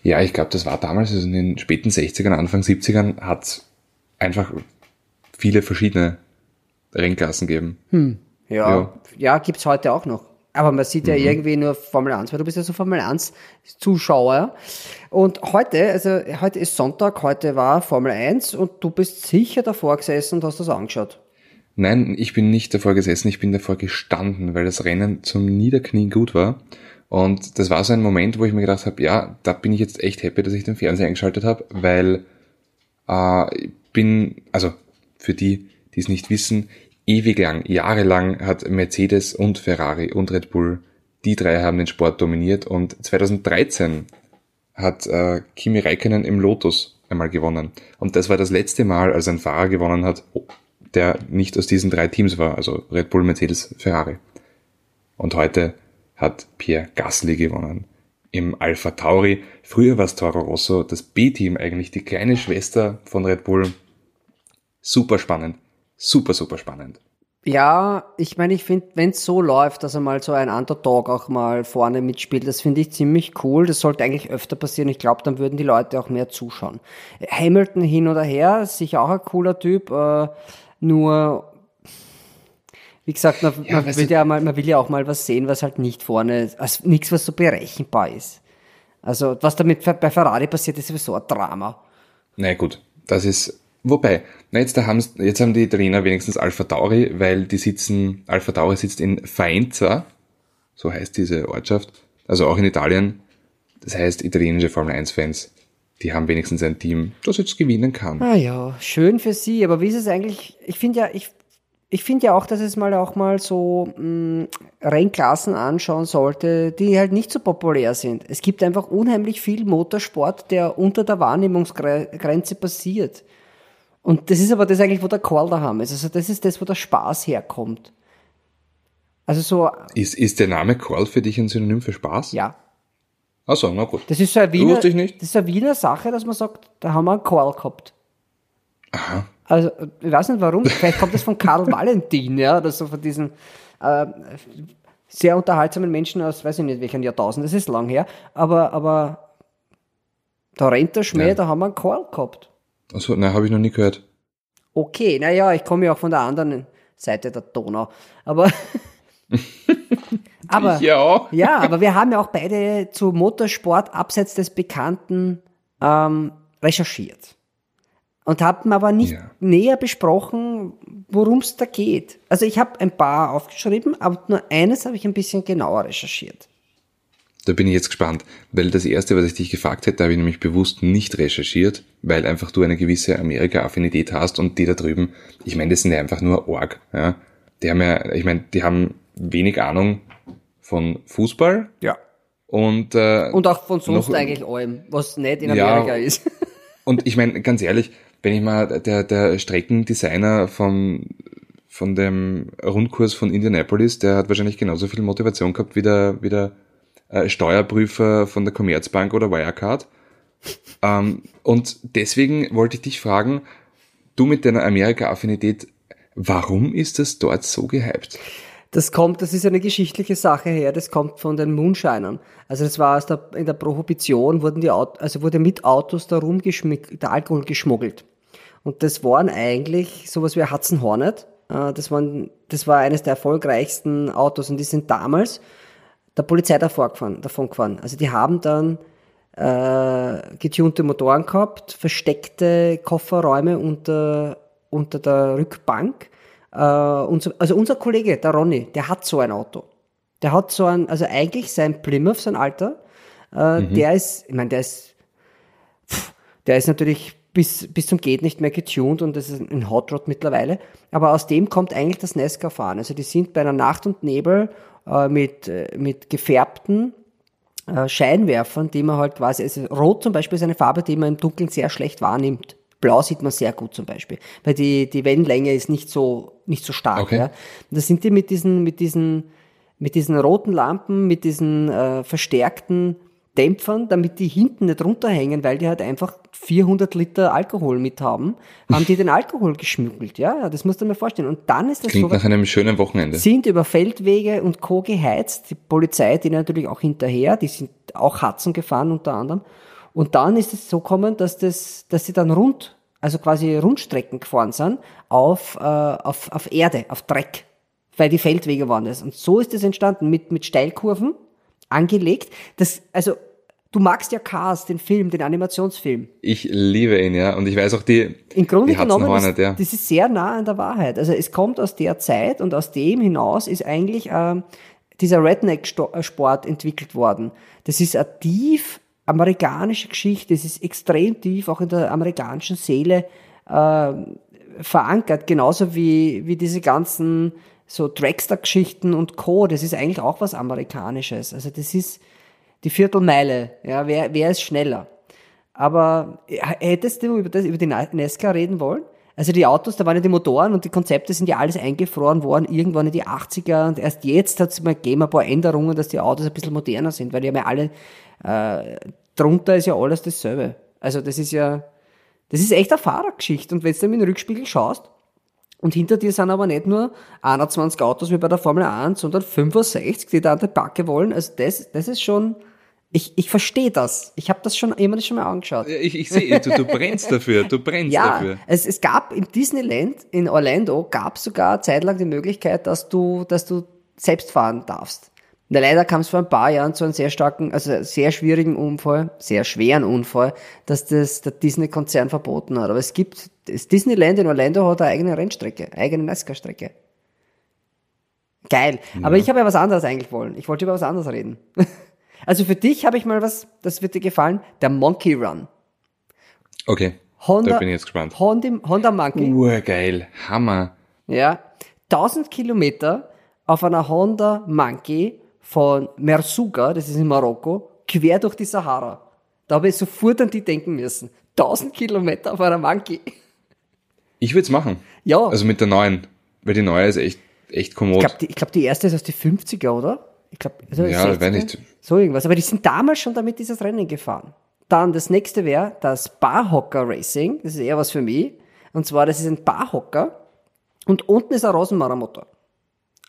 Ja, ich glaube, das war damals, also in den späten 60ern, Anfang 70ern, hat einfach viele verschiedene Rennklassen gegeben. Ja, Ja. ja. gibt's heute auch noch. Aber man sieht ja irgendwie nur Formel 1, weil du bist ja so Formel 1 Zuschauer. Und heute, also heute ist Sonntag, heute war Formel 1 und du bist sicher davor gesessen und hast das angeschaut. Nein, ich bin nicht davor gesessen, ich bin davor gestanden, weil das Rennen zum Niederknien gut war. Und das war so ein Moment, wo ich mir gedacht habe, ja, da bin ich jetzt echt happy, dass ich den Fernseher eingeschaltet habe, weil äh, ich bin, also für die, die es nicht wissen, ewig lang, jahrelang hat Mercedes und Ferrari und Red Bull, die drei haben den Sport dominiert und 2013 hat äh, Kimi Räikkönen im Lotus einmal gewonnen. Und das war das letzte Mal, als ein Fahrer gewonnen hat, der nicht aus diesen drei Teams war, also Red Bull, Mercedes, Ferrari. Und heute hat Pierre Gasly gewonnen. Im Alpha Tauri. Früher war es Toro Rosso, das B-Team eigentlich, die kleine Schwester von Red Bull. Super spannend. Super, super spannend. Ja, ich meine, ich finde, wenn es so läuft, dass einmal so ein Underdog auch mal vorne mitspielt, das finde ich ziemlich cool. Das sollte eigentlich öfter passieren. Ich glaube, dann würden die Leute auch mehr zuschauen. Hamilton hin oder her, ist sicher auch ein cooler Typ. Äh, nur, wie gesagt, man, Ja, man, will du- ja mal, man will ja auch mal was sehen, was halt nicht vorne, also nichts, was so berechenbar ist. Also, was damit bei Ferrari passiert, ist sowieso ein Drama. Na gut, das ist, wobei, na jetzt, da haben's, jetzt haben die Italiener wenigstens Alpha Tauri, weil die sitzen, Alpha Tauri sitzt in Faenza, so heißt diese Ortschaft, also auch in Italien. Das heißt, italienische Formel 1 Fans, die haben wenigstens ein Team, das jetzt gewinnen kann. Ah ja, schön für sie, aber wie ist es eigentlich? Ich finde ja, ich, ich finde ja auch, dass es mal auch mal so mh, Rennklassen anschauen sollte, die halt nicht so populär sind. Es gibt einfach unheimlich viel Motorsport, der unter der Wahrnehmungsgrenze passiert. Und das ist aber das eigentlich, wo der Call daheim ist. Also das ist das, wo der Spaß herkommt. Also so. Ist, ist der Name Call für dich ein Synonym für Spaß? Ja. Achso, na gut. Das ist so eine Wiener. Das ist eine Wiener Sache, dass man sagt, da haben wir einen Call gehabt. Aha. Also, ich weiß nicht warum. Vielleicht kommt das von Karl Valentin, ja, oder so von diesen äh, sehr unterhaltsamen Menschen aus, weiß ich nicht, welchen Jahrtausend, das ist lang her. Aber, aber da rennt der Schmäh, Ja. da haben wir einen Call gehabt. Achso, nein, habe ich noch nie gehört. Okay, naja, ich komme ja auch von der anderen Seite der Donau. Aber, aber, ja auch. ja, aber wir haben ja auch beide zu Motorsport abseits des Bekannten ähm, recherchiert. Und haben aber nicht Ja. näher besprochen, worum es da geht. Also ich habe ein paar aufgeschrieben, aber nur eines habe ich ein bisschen genauer recherchiert. Da bin ich jetzt gespannt, weil das erste, was ich dich gefragt hätte, habe ich nämlich bewusst nicht recherchiert, weil einfach du eine gewisse Amerika-Affinität hast und die da drüben, ich meine, das sind ja einfach nur Org, ja. Die haben ja, ich meine, die haben wenig Ahnung von Fußball Ja. und, äh, Und auch von sonst Noch- eigentlich allem, was nicht in Ja. Amerika ist. Und ich meine, ganz ehrlich, wenn ich mal der, der Streckendesigner vom, von dem Rundkurs von Indianapolis, der hat wahrscheinlich genauso viel Motivation gehabt wie der, wie der äh, Steuerprüfer von der Commerzbank oder Wirecard. ähm, und deswegen wollte ich dich fragen, du mit deiner Amerika-Affinität, warum ist das dort so gehypt? Das kommt, das ist eine geschichtliche Sache her, das kommt von den Moonshinern. Also das war aus der, in der Prohibition wurden die Autos, also wurde mit Autos da rumgeschmick, der Alkohol geschmuggelt. Und das waren eigentlich sowas wie Hudson Hornet. Äh, Das, waren, das war eines der erfolgreichsten Autos und die sind damals der Polizei davor gefahren, davon gefahren. Also die haben dann äh, getunte Motoren gehabt, versteckte Kofferräume unter, unter der Rückbank. Äh, unser, also unser Kollege, der Ronny, der hat so ein Auto. Der hat so ein, also eigentlich sein Plymouth, sein Alter, äh, der ist, ich meine, der ist, pff, der ist natürlich bis, bis zum geht nicht mehr getuned und das ist ein Hot Rod mittlerweile. Aber aus dem kommt eigentlich das Nesca fahren. Also die sind bei einer Nacht und Nebel äh, mit, äh, mit gefärbten äh, Scheinwerfern, die man halt quasi, also Rot zum Beispiel ist eine Farbe, die man im Dunkeln sehr schlecht wahrnimmt. Blau sieht man sehr gut zum Beispiel, weil die, die Wellenlänge ist nicht so, nicht so stark. Okay. Ja. Und da sind die mit diesen, mit diesen, mit diesen roten Lampen, mit diesen äh, verstärkten Dämpfern, damit die hinten nicht runterhängen, weil die halt einfach 400 Liter Alkohol mit haben, haben die den Alkohol geschmuggelt. Ja, das musst du mal vorstellen. Und dann ist das Klingt so nach einem schönen Wochenende. sind über Feldwege und Co. geheizt. Die Polizei, die natürlich auch hinterher, die sind auch Hudson gefahren unter anderem. Und dann ist es so gekommen, dass das, dass sie dann rund, also quasi Rundstrecken gefahren sind auf, äh, auf, auf Erde, auf Dreck. Weil die Feldwege waren das. Und so ist es entstanden, mit, mit Steilkurven angelegt. Das, also, du magst ja Cars, den Film, den Animationsfilm. Ich liebe ihn, ja. Und ich weiß auch die, Im Grunde die genommen Hornet, ist, ja. das ist sehr nah an der Wahrheit. Also es kommt aus der Zeit und aus dem hinaus ist eigentlich ähm, dieser Redneck-Sport entwickelt worden. Das ist eine tief amerikanische Geschichte, es ist extrem tief auch in der amerikanischen Seele äh, verankert, genauso wie, wie diese ganzen so Dragster-Geschichten und Co. Das ist eigentlich auch was Amerikanisches. Also das ist die Viertelmeile. Ja, wer, wer ist schneller? Aber äh, hättest du über, das, über die Nesca reden wollen? Also die Autos, da waren ja die Motoren und die Konzepte sind ja alles eingefroren worden, irgendwann in die 80er und erst jetzt hat es mal gegeben ein paar Änderungen, dass die Autos ein bisschen moderner sind, weil die haben ja alle, äh, drunter ist ja alles dasselbe. Also das ist ja, das ist echt eine Fahrergeschichte und wenn du dann mit dem Rückspiegel schaust, und hinter dir sind aber nicht nur 21 Autos wie bei der Formel 1, sondern 65, die da an der Backe wollen. Also das, das ist schon, ich, ich verstehe das. Ich habe das schon immer das schon mal angeschaut. Ich, ich sehe, du, du brennst dafür, du brennst Ja, dafür. es, es gab im Disneyland in Orlando gab sogar zeitlang die Möglichkeit, dass du, dass du selbst fahren darfst. Na, leider kam es vor ein paar Jahren zu einem sehr starken, also sehr schwierigen Unfall, sehr schweren Unfall, dass das der Disney-Konzern verboten hat. Aber es gibt, das Disneyland in Orlando hat eine eigene Rennstrecke, eigene NASCAR-Strecke. Geil. Aber ich habe ja was anderes eigentlich wollen. Ich wollte über was anderes reden. Also für dich habe ich mal was, das wird dir gefallen, der Monkey Run. Okay, Honda, da bin ich jetzt gespannt. Honda, Honda Monkey. Urgeil, Hammer. Ja, 1000 Kilometer auf einer Honda Monkey von Mersuga, das ist in Marokko, quer durch die Sahara. Da habe ich sofort an die denken müssen. 1000 Kilometer auf einer Monkey. Ich würde es machen. Ja. Also mit der neuen. Weil die neue ist echt, echt kommod. Ich glaube, die, ich glaub, die erste ist aus den 50er, oder? Ich glaube, also Ja, 60er? weiß nicht. So irgendwas. Aber die sind damals schon damit dieses Rennen gefahren. Dann das nächste wäre das Barhocker Racing. Das ist eher was für mich. Und zwar, das ist ein Barhocker. Und unten ist ein Rosenmauermotor.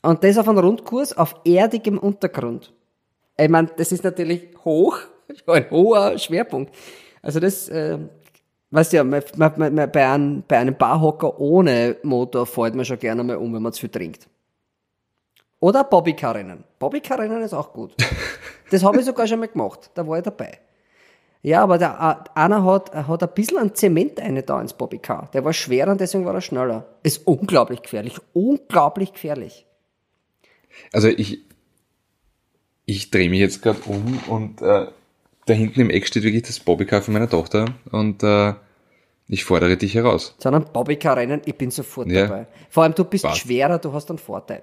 Und das auf einem Rundkurs auf erdigem Untergrund. Ich meine, das ist natürlich hoch, ein hoher Schwerpunkt. Also das, äh, weißt du ja, man, man, man, bei, einem, bei einem Barhocker ohne Motor fällt man schon gerne mal um, wenn man zu viel trinkt. Oder Bobbycar-Rennen. Bobbycar-Rennen ist auch gut. Das habe ich sogar schon mal gemacht. Da war ich dabei. Ja, aber der, äh, einer hat, hat ein bisschen an Zement eine da ins Bobbycar. Der war schwerer und deswegen war er schneller. Ist unglaublich gefährlich. Unglaublich gefährlich. Also ich, ich drehe mich jetzt gerade um und äh, da hinten im Eck steht wirklich das Bobbycar von meiner Tochter und äh, ich fordere dich heraus. Sondern Bobbycar-Rennen, ich bin sofort Ja. dabei. Vor allem, du bist Passt. schwerer, du hast einen Vorteil.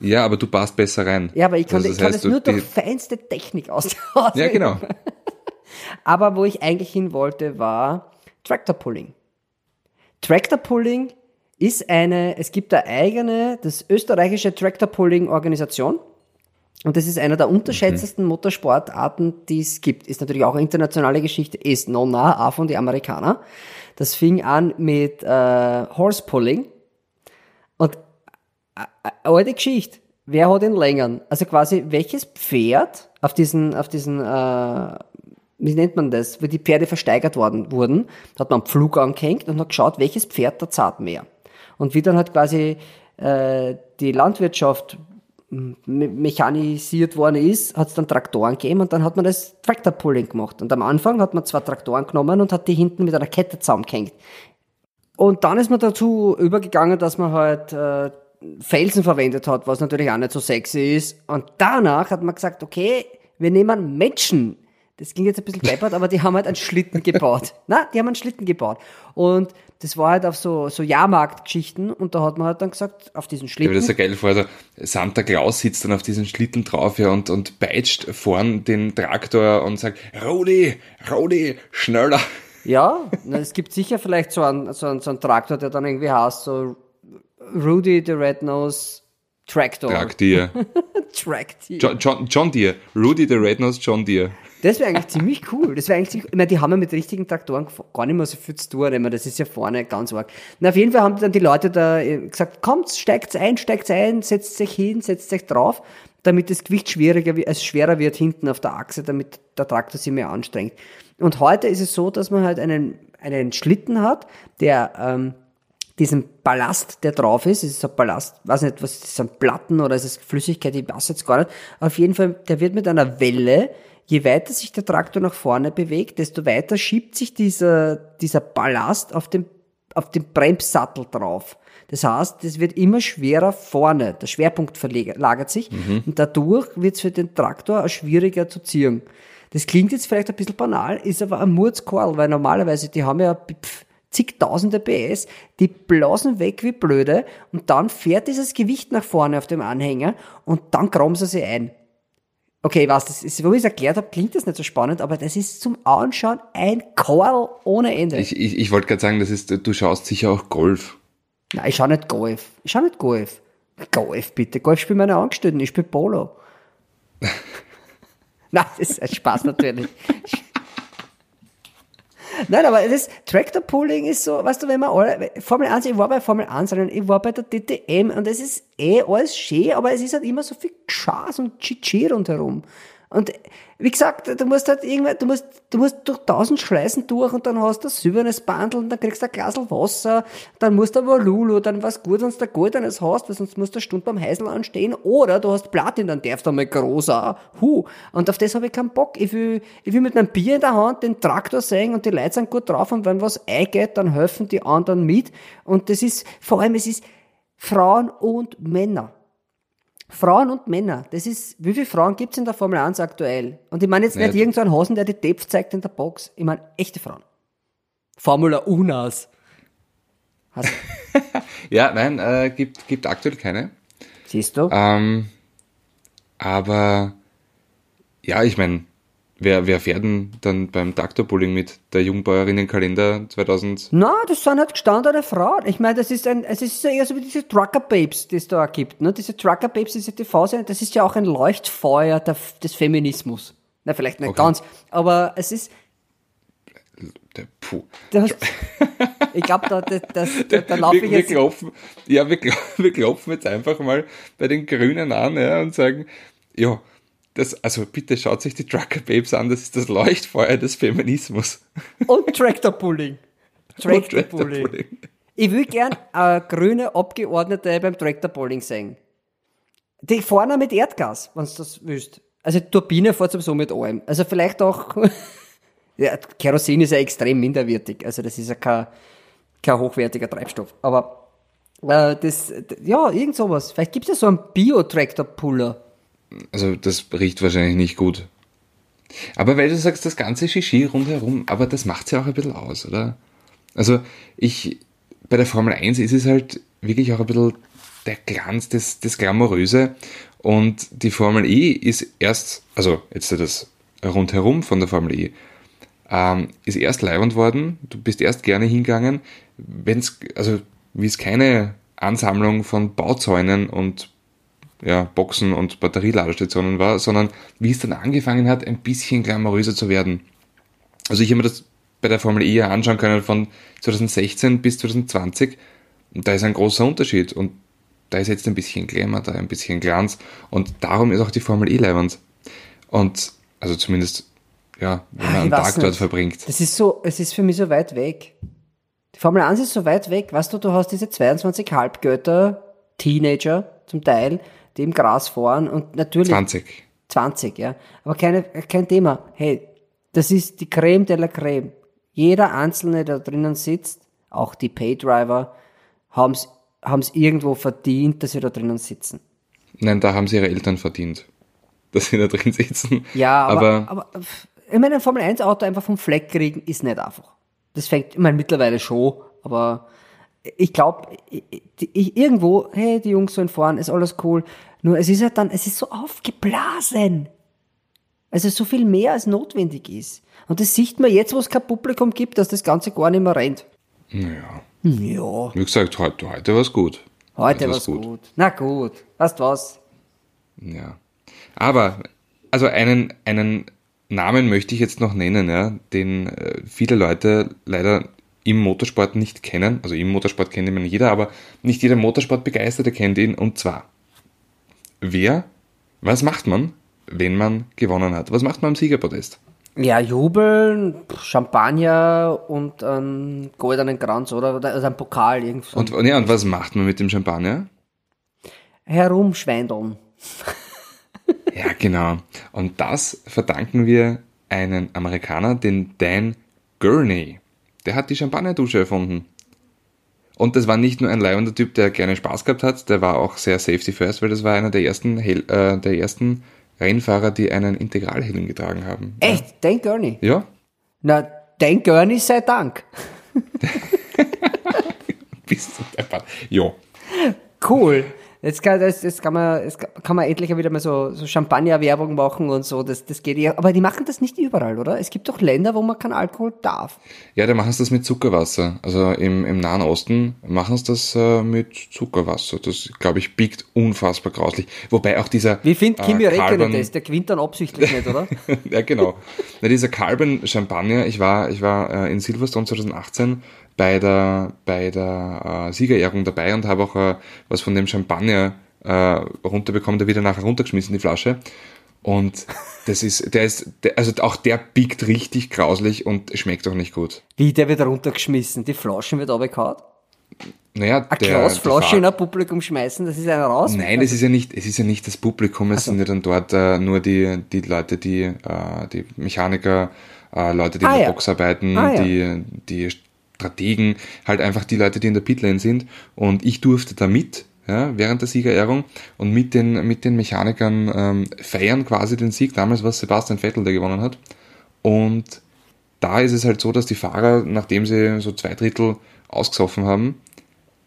Ja, aber du passt besser rein. Ja, aber ich kann, Also ich kann heißt, das nur durch die- feinste Technik aus. Ja, genau. Aber wo ich eigentlich hin wollte, war Tractor Pulling. Tractor Pulling ist eine, es gibt eine eigene, das österreichische Tractor Pulling Organisation. Und das ist einer der unterschätztesten Motorsportarten, die es gibt. Ist natürlich auch eine internationale Geschichte, ist noch nah, auch von den Amerikanern. Das fing an mit äh, Horse Pulling. Und äh, äh, alte Geschichte. Wer hat den längern? Also quasi, welches Pferd auf diesen, auf diesen, äh, wie nennt man das, wo die Pferde versteigert worden wurden, hat man einen Pflug angehängt und hat geschaut, welches Pferd da zart mehr. Und wie dann halt quasi äh, die Landwirtschaft me- mechanisiert worden ist, hat es dann Traktoren gegeben und dann hat man das Tractor-Pulling gemacht. Und am Anfang hat man zwei Traktoren genommen und hat die hinten mit einer Kette zusammengehängt. Und dann ist man dazu übergegangen, dass man halt äh, Felsen verwendet hat, was natürlich auch nicht so sexy ist. Und danach hat man gesagt, okay, wir nehmen Menschen. Das klingt jetzt ein bisschen deppert, aber die haben halt einen Schlitten gebaut. Na, die haben einen Schlitten gebaut. Und das war halt auf so, so Jahrmarktgeschichten und da hat man halt dann gesagt, auf diesen Ich habe das Schlitten. so geil vor. Also Santa Claus sitzt dann auf diesen Schlitten drauf ja, und, und peitscht vorn den Traktor und sagt, Rodi, Rodi, schneller. Ja, na, es gibt sicher vielleicht so einen, so, einen, so einen Traktor, der dann irgendwie heißt, so Rudy the Red-Nose Tractor. Traktier. Tractor. John, John, John Deere. Rudy the Red-Nosed John Deere. Das wäre eigentlich ziemlich cool. Das wäre eigentlich, ziemlich- ich meine, die haben ja mit richtigen Traktoren gar nicht mehr so viel zu tun. Ich meine, das ist ja vorne ganz arg. Na, auf jeden Fall haben dann die Leute da äh, gesagt, kommt, steigt ein, steigt ein, setzt sich hin, setzt sich drauf, damit das Gewicht schwieriger, wi- also schwerer wird hinten auf der Achse, damit der Traktor sich mehr anstrengt. Und heute ist es so, dass man halt einen, einen Schlitten hat, der, ähm, diesen Ballast, der drauf ist, es ist ein Ballast, weiß nicht, was ist das, sind Platten oder ist es Flüssigkeit, ich weiß jetzt gar nicht. Auf jeden Fall, der wird mit einer Welle, je weiter sich der Traktor nach vorne bewegt, desto weiter schiebt sich dieser, dieser Ballast auf den, auf den Bremssattel drauf. Das heißt, es wird immer schwerer vorne, der Schwerpunkt verlagert sich und dadurch wird es für den Traktor auch schwieriger zu ziehen. Das klingt jetzt vielleicht ein bisschen banal, ist aber ein Murzkorl, weil normalerweise, die haben ja pf, zigtausende PS, die blasen weg wie blöde und dann fährt dieses Gewicht nach vorne auf dem Anhänger und dann krammen sie sich ein. Okay, weiß, das ist, wo ich es erklärt habe, klingt das nicht so spannend, aber das ist zum Anschauen ein Korl ohne Ende. Ich, ich, ich wollte gerade sagen, das ist, du schaust sicher auch Golf. Nein, ich schau nicht Golf. Ich schau nicht Golf. Golf, bitte. Golf spielen meine Angestellten, ich spiele Polo. Nein, das ist ein Spaß natürlich. Nein, aber das Tractor Pulling ist so, weißt du, wenn man alle, Formel 1, ich war bei Formel 1, sondern ich war bei der DTM und es ist eh alles schön, aber es ist halt immer so viel Schaß und Chichi rundherum. Und wie gesagt, du musst halt irgendwann, du musst, du musst durch tausend Schleißen durch und dann hast du ein silbernes Bandel und dann kriegst du ein Glas Wasser, dann musst du aber Lulu, dann was gut, wenn du da goldenes hast, weil sonst musst du eine Stunde beim Heisel anstehen, oder du hast Platin, dann darfst du einmal groß auch, hu. Und auf das habe ich keinen Bock. Ich will, ich will mit meinem Bier in der Hand den Traktor sehen und die Leute sind gut drauf und wenn was eingeht, dann helfen die anderen mit. Und das ist, vor allem, es ist Frauen und Männer. Frauen und Männer. Das ist, wie viele Frauen gibt's in der Formel 1 aktuell? Und ich meine jetzt nicht irgend so einen Hosen, der die Depth zeigt in der Box. Ich meine echte Frauen. Formula Unas. Hast, Ja, nein, äh, gibt, gibt aktuell keine. Siehst du? Ähm, aber ja, ich meine, wer, wer fährt denn dann beim Traktorbowling mit? Der Jungbäuerinnenkalender 2000? Na, das sind halt gestandene Frauen. Ich meine, das ist ein, es ist eher so wie diese Trucker Babes, die es da gibt. Ne? Diese Trucker Babes, diese TV-Serie, das ist ja auch ein Leuchtfeuer der, des Feminismus. Na, vielleicht nicht Okay. ganz, aber es ist, puh. das, ich glaube, da, das, das, da, da laufe wir, ich wir jetzt. klopfen, ja, wir, wir klopfen jetzt einfach mal bei den Grünen an ja, und sagen, ja, das, also bitte schaut sich die Trucker Babes an, das ist das Leuchtfeuer des Feminismus. Und Tractor-Pulling. Und Tractor-Pulling. Tractor-Pulling. Ich will gern äh, grüne Abgeordnete beim Tractor-Pulling sehen. Die fahren auch mit Erdgas, wenn du das willst. Also Turbine fährt sowieso mit allem. Also vielleicht auch... ja, Kerosin ist ja extrem minderwertig. Also das ist ja kein, kein hochwertiger Treibstoff. Aber äh, das... Ja, irgend sowas. Vielleicht gibt es ja so einen Bio-Tractor-Puller. Also das riecht wahrscheinlich nicht gut. Aber weil du sagst, das ganze Shishi rundherum, aber das macht's ja auch ein bisschen aus, oder? Also ich, bei der Formel 1 ist es halt wirklich auch ein bisschen der Glanz, das, das Glamouröse. Und die Formel E ist erst, also jetzt das rundherum von der Formel E, ähm, ist erst leibend worden. Du bist erst gerne hingegangen, wenn's, also wie es keine Ansammlung von Bauzäunen und ja, Boxen und Batterieladestationen war, sondern wie es dann angefangen hat, ein bisschen glamouröser zu werden. Also ich habe mir das bei der Formel E ja anschauen können von 2016 bis 2020. Und da ist ein großer Unterschied. Und da ist jetzt ein bisschen Glamour, da ein bisschen Glanz. Und darum ist auch die Formel E leibend. Und, also zumindest, ja, wenn man Ah, einen Tag dort nicht. verbringt. Das ist so, es ist für mich so weit weg. Die Formel 1 ist so weit weg. Weißt du, du hast diese 22 Halbgötter, Teenager zum Teil, die im Gras fahren und natürlich 20. 20, ja. Aber keine, kein Thema. Hey, das ist die Creme de la Creme. Jeder Einzelne, der drinnen sitzt, auch die Paydriver, haben es irgendwo verdient, dass sie da drinnen sitzen. Nein, da haben sie ihre Eltern verdient, dass sie da drin sitzen. Ja, aber, aber aber, ich meine, ein Formel 1 Auto einfach vom Fleck kriegen ist nicht einfach. Das fängt, ich meine, mittlerweile schon, aber ich glaube, irgendwo, hey, die Jungs sollen fahren, ist alles cool. Nur es ist halt dann, es ist so aufgeblasen. Also so viel mehr als notwendig ist. Und das sieht man jetzt, wo es kein Publikum gibt, dass das Ganze gar nicht mehr rennt. naja, Ja, wie gesagt, heute, heute war es gut. heute war's war's gut. Na gut, weißt was? Ja. Aber, also einen, einen Namen möchte ich jetzt noch nennen, ja, den äh, viele Leute leider im Motorsport nicht kennen. Also im Motorsport kennt ihn jeder, aber nicht jeder Motorsportbegeisterte kennt ihn. Und zwar, wer, was macht man, wenn man gewonnen hat? Was macht man am Siegerpodest? Ja, jubeln, Champagner und einen goldenen Kranz, oder? Oder also ein Pokal irgendwo. Und, ja, und was macht man mit dem Champagner? Herumschweindeln. Ja, genau. Und das verdanken wir einen Amerikaner, den Dan Gurney. Der hat die Champagnerdusche erfunden. Und das war nicht nur ein leibender Typ, der gerne Spaß gehabt hat, der war auch sehr safety first, weil das war einer der ersten, Hel äh, der ersten Rennfahrer, die einen Integralhelm getragen haben. Echt? Dan Gurney? Ja, Na, Dan Gurney sei Dank. bist du deppert. Ja. Cool. Jetzt kann, das, das kann, man, das kann man endlich wieder mal so, so Champagner-Werbung machen und so. Das, das geht ja. Aber die machen das nicht überall, oder? Es gibt doch Länder, wo man keinen Alkohol darf. Ja, da machen sie das mit Zuckerwasser. Also im, im Nahen Osten machen sie das äh, mit Zuckerwasser. Das, glaube ich, biegt unfassbar grauslich. Wobei auch dieser... Wie findet Kimi äh, Räikkönen Carbon- das? Der gewinnt dann absichtlich nicht, oder? ja, genau. Na, dieser Carbon Champagner, ich war, ich war äh, in Silverstone 2018 bei der, bei der äh, Siegerehrung dabei und habe auch äh, was von dem Champagner äh, runterbekommen, der wieder nachher runtergeschmissen, die Flasche. Und das ist, der ist, der, also auch der biegt richtig grauslich und schmeckt auch nicht gut. Wie, der wird runtergeschmissen. Die Flaschen wird runtergehauen. Naja, Eine Glasflasche in ein Publikum schmeißen, das ist einer raus. Nein, es ist ja nicht, es ist ja nicht das Publikum, es sind ja dann dort äh, nur die, die Leute, die, äh, die Mechaniker, äh, Leute, die Ah, in der ja. Box arbeiten, Ah, ja. die, die Strategen, halt einfach die Leute, die in der Pitlane sind. Und ich durfte da mit, ja, während der Siegerehrung und mit den, mit den Mechanikern ähm, feiern quasi den Sieg. Damals war es Sebastian Vettel, der gewonnen hat. Und da ist es halt so, dass die Fahrer, nachdem sie so zwei Drittel ausgesoffen haben,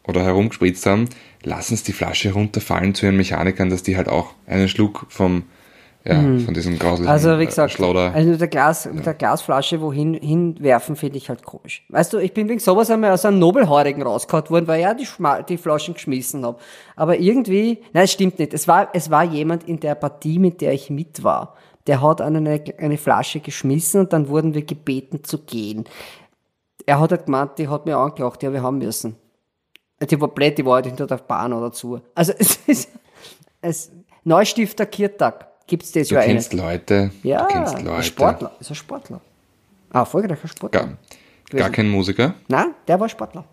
oder herumgespritzt haben, lassen sie die Flasche runterfallen zu ihren Mechanikern, dass die halt auch einen Schluck vom ja, von diesem grauslichen Also wie gesagt, äh, Schlauder. also mit der, Glas, mit der Glasflasche wohin hinwerfen, finde ich halt komisch. Weißt du, ich bin wegen sowas einmal aus einem Nobelheurigen rausgehauen worden, weil ich ja die, Schma die Flaschen geschmissen habe. Aber irgendwie, nein, es stimmt nicht. Es war, es war jemand in der Partie, mit der ich mit war. Der hat eine, eine Flasche geschmissen und dann wurden wir gebeten zu gehen. Er hat halt gemeint, die hat mir angelacht, ja, wir haben müssen. Die war blöd, die war halt hinter der Bahn oder zu. Also es ist, es, Neustifter Kirtag gibt's das Du ja kennst eine. Leute, Ja, du kennst ein Leute. Sportler, ist ein Sportler. Ah, erfolgreicher Sportler. Gar, gar kein Musiker? Nein, der war Sportler.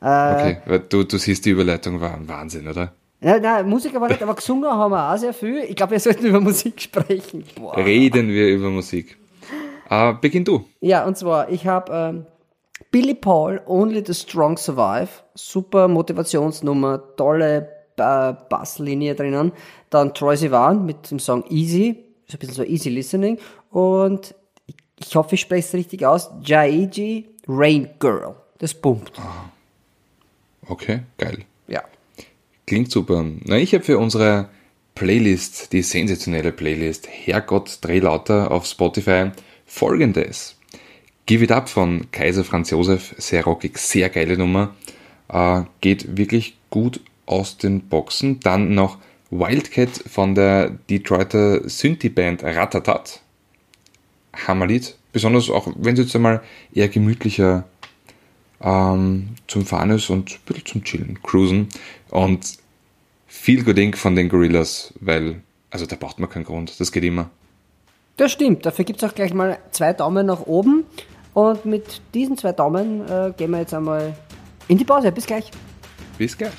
Okay, weil du, du siehst, die Überleitung war ein Wahnsinn, oder? Nein, nein, Musiker war nicht, aber gesungen haben wir auch sehr viel. Ich glaube, wir sollten über Musik sprechen. Boah. Reden wir über Musik. Äh, beginn du. Ja, und zwar, ich habe ähm, Billy Paul, Only the Strong Survive. Super Motivationsnummer, tolle äh, Basslinie drinnen. Dann Troy Sivan mit dem Song Easy, so ein bisschen so Easy Listening. Und ich, ich hoffe, ich spreche es richtig aus. Jaiji Rain Girl. Das pumpt. Okay, geil. Ja. Klingt super. Na, ich habe für unsere Playlist, die sensationelle Playlist Herrgott Drehlauter auf Spotify folgendes. Give It Up von Kaiser Franz Josef, sehr rockig, sehr geile Nummer. Äh, geht wirklich gut aus den Boxen. Dann noch Wildcat von der Detroiter Synthie-Band Ratatat. Hammerlied. Besonders auch, wenn es jetzt einmal eher gemütlicher ähm, zum Fahren ist und ein bisschen zum Chillen, Cruisen. Und viel Good Inc. von den Gorillas, weil, also da braucht man keinen Grund, das geht immer. Das stimmt. Dafür gibt's auch gleich mal zwei Daumen nach oben. Und mit diesen zwei Daumen äh, gehen wir jetzt einmal in die Pause. Bis gleich. Bis gleich.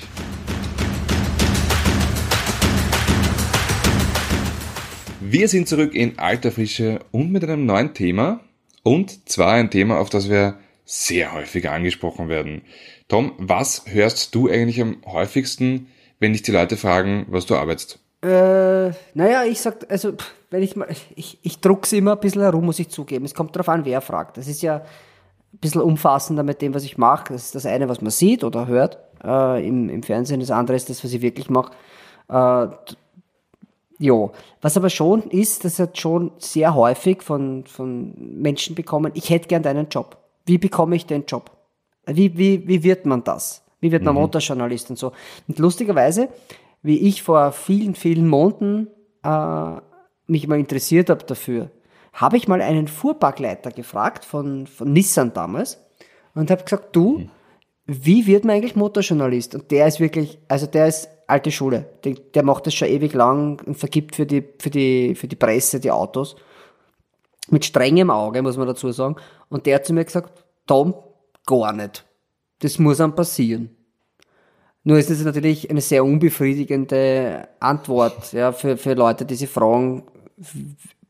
Wir sind zurück in alter Frische und mit einem neuen Thema. Und zwar ein Thema, auf das wir sehr häufig angesprochen werden. Tom, was hörst du eigentlich am häufigsten, wenn dich die Leute fragen, was du arbeitest? Äh, naja, ich sag, also, wenn ich mal, ich, ich druck's immer ein bisschen herum, muss ich zugeben. Es kommt darauf an, wer fragt. Das ist ja ein bisschen umfassender mit dem, was ich mache. Das ist das eine, was man sieht oder hört äh, im, im Fernsehen. Das andere ist das, was ich wirklich mache. Äh, Jo, was aber schon ist, das hat schon sehr häufig von, von Menschen bekommen, ich hätte gern deinen Job. Wie bekomme ich den Job? Wie, wie, wie wird man das? Wie wird man Motorjournalist und so? Und lustigerweise, wie ich vor vielen, vielen Monaten äh, mich mal interessiert habe dafür, habe ich mal einen Fuhrparkleiter gefragt von, von Nissan damals und habe gesagt, du, wie wird man eigentlich Motorjournalist? Und der ist wirklich, also der ist alte Schule. Der, der macht das schon ewig lang und vergibt für die, für die, für die Presse die Autos. Mit strengem Auge, muss man dazu sagen. Und der hat zu mir gesagt, Tom, gar nicht. Das muss einem passieren. Nur ist es natürlich eine sehr unbefriedigende Antwort, ja, für, für Leute, die sich fragen,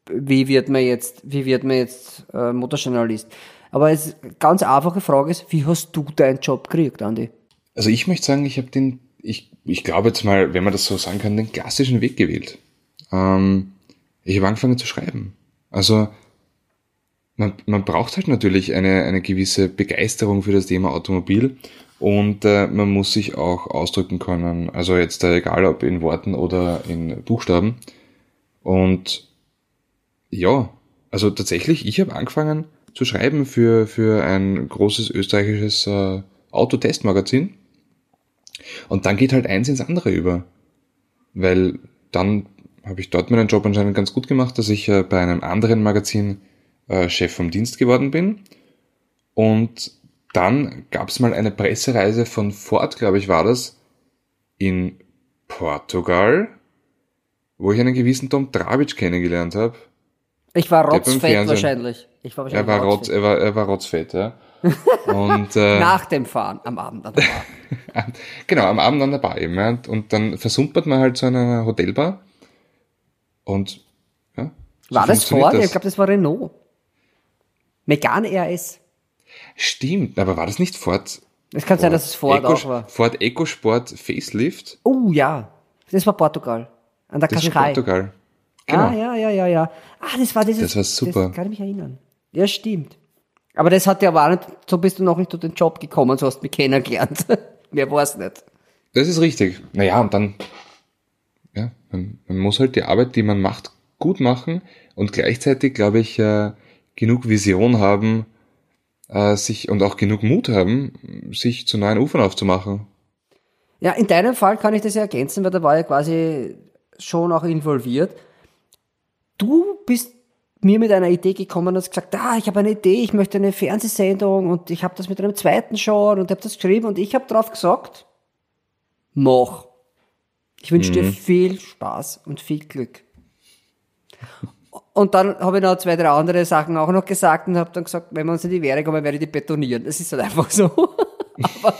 wie wird man jetzt, wie wird man jetzt äh, Motorjournalist? Aber es ganz einfache Frage ist, wie hast du deinen Job gekriegt, Andi? Also ich möchte sagen, ich habe den, ich, ich glaube jetzt mal, wenn man das so sagen kann, den klassischen Weg gewählt. Ähm, ich habe angefangen zu schreiben. Also man, man braucht halt natürlich eine, eine gewisse Begeisterung für das Thema Automobil und äh, man muss sich auch ausdrücken können. Also jetzt äh, egal ob in Worten oder in Buchstaben. Und ja, also tatsächlich, ich habe angefangen zu schreiben für, für ein großes österreichisches äh, Autotestmagazin. Und dann geht halt eins ins andere über. Weil dann habe ich dort meinen Job anscheinend ganz gut gemacht, dass ich äh, bei einem anderen Magazin äh, Chef vom Dienst geworden bin. Und dann gab es mal eine Pressereise von Ford, glaube ich, war das, in Portugal, wo ich einen gewissen Tom Travic kennengelernt habe. Ich war rotzfett wahrscheinlich. Ich war Er wahrscheinlich war, rotz, rotzfett. er war, er war rotzfett, ja. Und äh, Nach dem Fahren am Abend an der Bar. genau, am Abend an der Bar eben. Ja. Und dann versumpert man halt zu einer Hotelbar. Und ja, so War das Ford? Ich glaube, das war Renault. Megane RS. Stimmt, aber war das nicht Ford? Es kann sein, dass es Ford Eco, auch war. Ford EcoSport Facelift? Oh ja, das war Portugal. An der Das war Kaschkai. Portugal. Genau. Ah, ja, ja, ja, ja. Ah, das war dieses. Das war super. Das kann ich mich erinnern. Ja, stimmt. Aber das hat ja aber auch nicht, so bist du noch nicht zu den Job gekommen, so hast du mich kennengelernt. Mehr war's nicht. Das ist richtig. Naja, und dann, ja, man, man muss halt die Arbeit, die man macht, gut machen und gleichzeitig, glaube ich, äh, genug Vision haben, äh, sich und auch genug Mut haben, sich zu neuen Ufern aufzumachen. Ja, in deinem Fall kann ich das ja ergänzen, weil da war ja quasi schon auch involviert. Du bist mir mit einer Idee gekommen und hast gesagt, ah, ich habe eine Idee, ich möchte eine Fernsehsendung und ich habe das mit einem zweiten schon und habe das geschrieben und ich habe drauf gesagt, mach. Ich wünsche dir viel Spaß und viel Glück. Und dann habe ich noch zwei, drei andere Sachen auch noch gesagt und habe dann gesagt, wenn wir uns in die Wehre kommen, werde ich die betonieren. Das ist halt einfach so. aber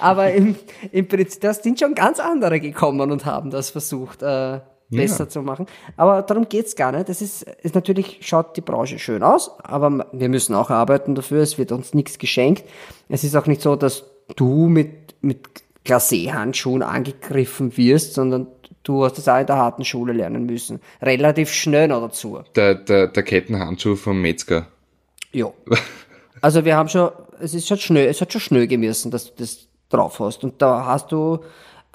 aber im, im Prinzip, da sind schon ganz andere gekommen und haben das versucht, äh, besser ja. zu machen. Aber darum geht's gar nicht. Das ist, ist natürlich, schaut die Branche schön aus, aber wir müssen auch arbeiten dafür. Es wird uns nichts geschenkt. Es ist auch nicht so, dass du mit, mit Glacé-Handschuhen angegriffen wirst, sondern du hast das auch in der harten Schule lernen müssen. Relativ schnell noch dazu. Der, der, der Kettenhandschuh vom Metzger. Ja. Also wir haben schon, es ist schon schnell, es hat schon schnell gemessen, dass du das drauf hast. Und da hast du,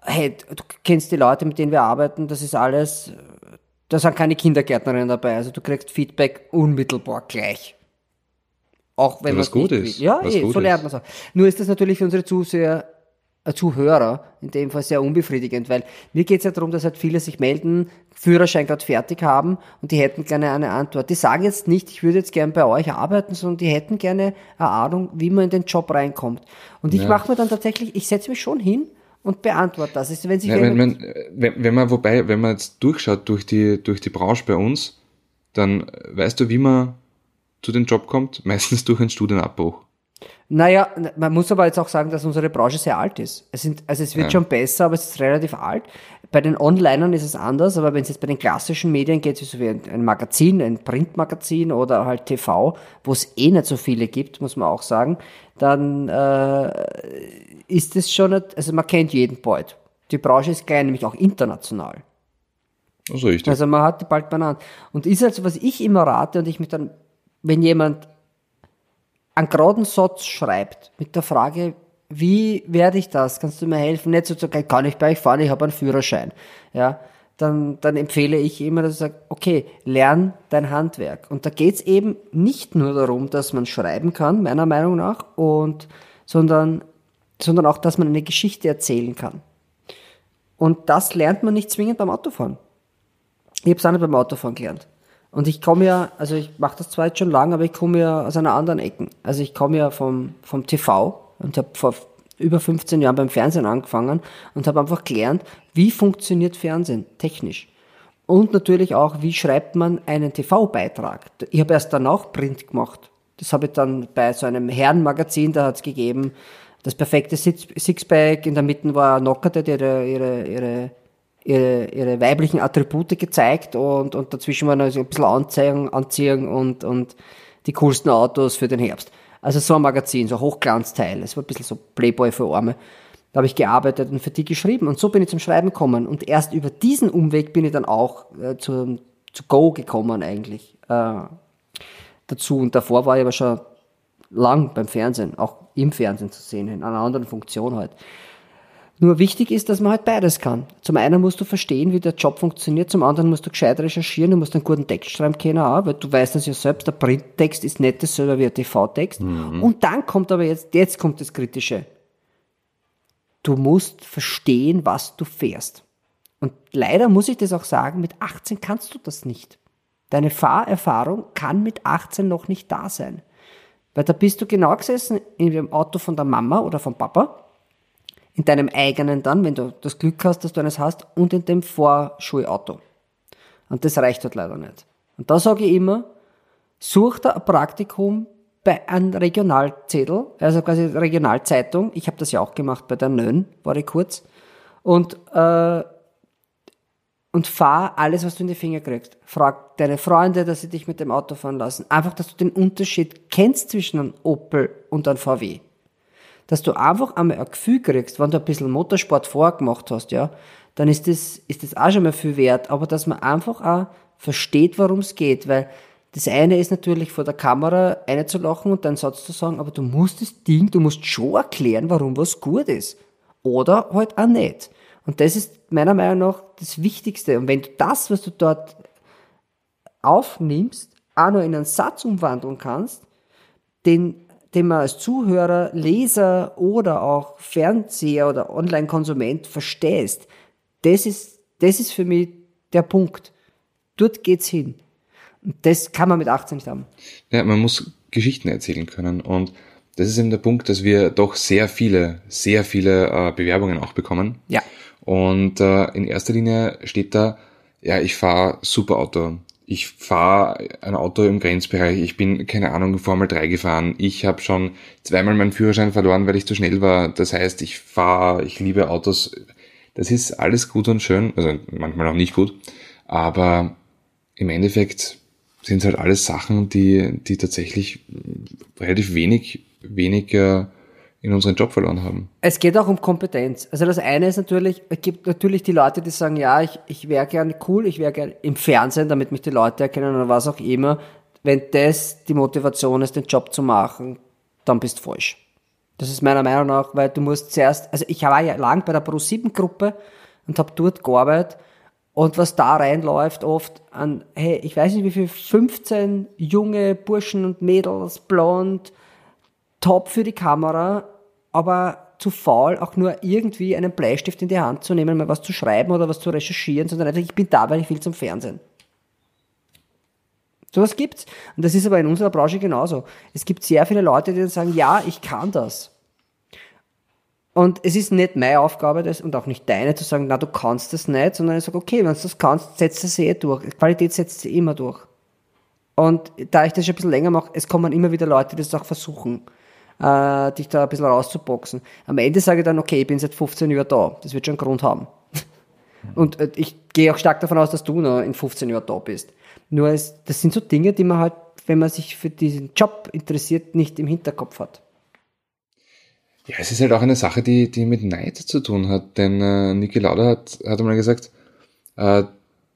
hey, du kennst die Leute, mit denen wir arbeiten, das ist alles, da sind keine Kindergärtnerinnen dabei. Also du kriegst Feedback unmittelbar gleich. Auch wenn was gut ist. Ja, was eh, so lernt man es auch. Nur ist das natürlich für unsere Zuseher äh, Zuhörer in dem Fall sehr unbefriedigend, weil mir geht es ja darum, dass halt viele sich melden, Führerschein gerade fertig haben und die hätten gerne eine Antwort. Die sagen jetzt nicht, ich würde jetzt gerne bei euch arbeiten, sondern die hätten gerne eine Ahnung, wie man in den Job reinkommt. Und ich ja. mache mir dann tatsächlich, ich setze mich schon hin und beantworte das. Ist, wenn, sich ja, wenn, man, wenn, wenn man, wobei, wenn man jetzt durchschaut durch die, durch die Branche bei uns, dann weißt du, wie man zu dem Job kommt? Meistens durch einen Studienabbruch. Naja, man muss aber jetzt auch sagen, dass unsere Branche sehr alt ist. Es sind, also es wird ja. schon besser, aber es ist relativ alt. Bei den Onlinern ist es anders, aber wenn es jetzt bei den klassischen Medien geht, so wie ein Magazin, ein Printmagazin oder halt TV, wo es eh nicht so viele gibt, muss man auch sagen, dann äh, ist es schon, nicht, also man kennt jeden bald. Die Branche ist klein, nämlich auch international. Also, richtig. also man hat die bald benannt. Und ist also, was ich immer rate und ich mich dann, wenn jemand einen geraden Satz schreibt mit der Frage, wie werde ich das? Kannst du mir helfen? Nicht so zu sagen, kann ich bei euch fahren, ich habe einen Führerschein. Ja, dann, dann empfehle ich immer, dass ich sage, okay, lern dein Handwerk. Und da geht's eben nicht nur darum, dass man schreiben kann, meiner Meinung nach, und, sondern, sondern auch, dass man eine Geschichte erzählen kann. Und das lernt man nicht zwingend beim Autofahren. Ich habe es auch nicht beim Autofahren gelernt. Und ich komme ja, also ich mache das zwar jetzt schon lange, aber ich komme ja aus einer anderen Ecke. Also ich komme ja vom, vom TV und habe vor über 15 Jahren beim Fernsehen angefangen und habe einfach gelernt, wie funktioniert Fernsehen technisch. Und natürlich auch, wie schreibt man einen TV-Beitrag. Ich habe erst danach Print gemacht. Das habe ich dann bei so einem Herrenmagazin, da hat es gegeben, das perfekte Sixpack, in der Mitte war Nockerte, die ihre, ihre, ihre ihre, ihre weiblichen Attribute gezeigt und, und dazwischen waren also ein bisschen Anziehung, Anziehung und, und die coolsten Autos für den Herbst. Also so ein Magazin, so ein Hochglanzteil. Es war ein bisschen so Playboy für Arme. Da habe ich gearbeitet und für die geschrieben und so bin ich zum Schreiben gekommen. Und erst über diesen Umweg bin ich dann auch äh, zu, zu Go gekommen eigentlich äh, dazu. Und davor war ich aber schon lang beim Fernsehen, auch im Fernsehen zu sehen, in einer anderen Funktion halt. Nur wichtig ist, dass man halt beides kann. Zum einen musst du verstehen, wie der Job funktioniert, zum anderen musst du gescheit recherchieren, du musst einen guten Text schreiben können auch, weil du weißt das ja selbst, der Printtext ist nicht dasselbe wie der TV-Text. Mhm. Und dann kommt aber jetzt, jetzt kommt das Kritische. Du musst verstehen, was du fährst. Und leider muss ich das auch sagen, mit 18 kannst du das nicht. Deine Fahrerfahrung kann mit 18 noch nicht da sein. Weil da bist du genau gesessen in dem Auto von der Mama oder vom Papa in deinem eigenen dann, wenn du das Glück hast, dass du eines hast, und in dem Vorschulauto. Und das reicht halt leider nicht. Und da sage ich immer, such da ein Praktikum bei einem Regionalzettel, also quasi Regionalzeitung. Ich habe das ja auch gemacht bei der Nön, war ich kurz. Und, äh, und fahr alles, was du in die Finger kriegst. Frag deine Freunde, dass sie dich mit dem Auto fahren lassen. Einfach, dass du den Unterschied kennst zwischen einem Opel und einem VW dass du einfach einmal ein Gefühl kriegst, wenn du ein bisschen Motorsport vorgemacht hast, ja, dann ist das, ist das auch schon mal viel wert, aber dass man einfach auch versteht, worum es geht, weil Das eine ist natürlich vor der Kamera eine zu lachen und deinen Satz zu sagen, aber du musst das Ding, du musst schon erklären, warum was gut ist. Oder halt auch nicht. Und das ist meiner Meinung nach das Wichtigste. Und wenn du das, was du dort aufnimmst, auch noch in einen Satz umwandeln kannst, den, den man als Zuhörer, Leser oder auch Fernseher oder Online-Konsument verstehst, das ist, das ist für mich der Punkt. Dort geht's hin. Und das kann man mit 18 nicht haben. Ja, man muss Geschichten erzählen können und das ist eben der Punkt, dass wir doch sehr viele, sehr viele äh, Bewerbungen auch bekommen. Ja. Und äh, in erster Linie steht da, ja, ich fahre super Auto. Ich fahre ein Auto im Grenzbereich. Ich bin, keine Ahnung, Formel 3 gefahren. Ich habe schon zweimal meinen Führerschein verloren, weil ich zu schnell war. Das heißt, ich fahre, ich liebe Autos. Das ist alles gut und schön, also manchmal auch nicht gut. Aber im Endeffekt sind es halt alles Sachen, die, die tatsächlich relativ wenig, weniger in unseren Job verloren haben. Es geht auch um Kompetenz. Also das eine ist natürlich, es gibt natürlich die Leute, die sagen, ja, ich, ich wäre gerne cool, ich wäre gerne im Fernsehen, damit mich die Leute erkennen oder was auch immer. Wenn das die Motivation ist, den Job zu machen, dann bist du falsch. Das ist meiner Meinung nach, weil du musst zuerst, also ich war ja lang bei der Pro7-Gruppe und habe dort gearbeitet und was da reinläuft oft an, hey, ich weiß nicht wie viel, 15 junge Burschen und Mädels, blond, top für die Kamera, aber zu faul, auch nur irgendwie einen Bleistift in die Hand zu nehmen, mal was zu schreiben oder was zu recherchieren, sondern einfach, ich bin da, weil ich will zum Fernsehen. Sowas gibt's. Und das ist aber in unserer Branche genauso. Es gibt sehr viele Leute, die dann sagen, ja, ich kann das. Und es ist nicht meine Aufgabe das, und auch nicht deine zu sagen, na, du kannst das nicht, sondern ich sage, okay, wenn du das kannst, setzt es eh durch. Qualität setzt sie immer durch. Und da ich das schon ein bisschen länger mache, es kommen immer wieder Leute, die das auch versuchen äh, dich da ein bisschen rauszuboxen. Am Ende sage ich dann, okay, ich bin seit 15 Jahren da. Das wird schon einen Grund haben. Und äh, ich gehe auch stark davon aus, dass du noch in 15 Jahren da bist. Nur es, das sind so Dinge, die man halt, wenn man sich für diesen Job interessiert, nicht im Hinterkopf hat. Ja, es ist halt auch eine Sache, die, die mit Neid zu tun hat. Denn äh, Niki Lauda hat, hat einmal gesagt, äh,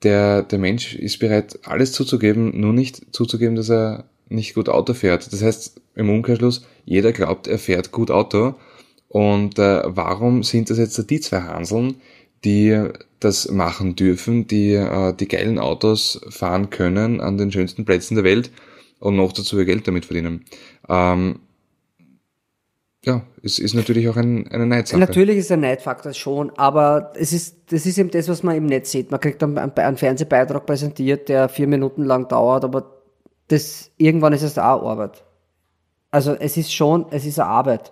der, der Mensch ist bereit, alles zuzugeben, nur nicht zuzugeben, dass er nicht gut Auto fährt. Das heißt, im Umkehrschluss, jeder glaubt, er fährt gut Auto. Und äh, warum sind das jetzt die zwei Hanseln, die das machen dürfen, die äh, die geilen Autos fahren können an den schönsten Plätzen der Welt und noch dazu ihr Geld damit verdienen? Ähm, ja, es ist natürlich auch ein, eine Neidsache. Natürlich ist ein Neidfaktor schon, aber es ist, das ist eben das, was man im Netz sieht. Man kriegt einen, einen Fernsehbeitrag präsentiert, der vier Minuten lang dauert, aber das, irgendwann ist es auch Arbeit. Also es ist schon, es ist eine Arbeit.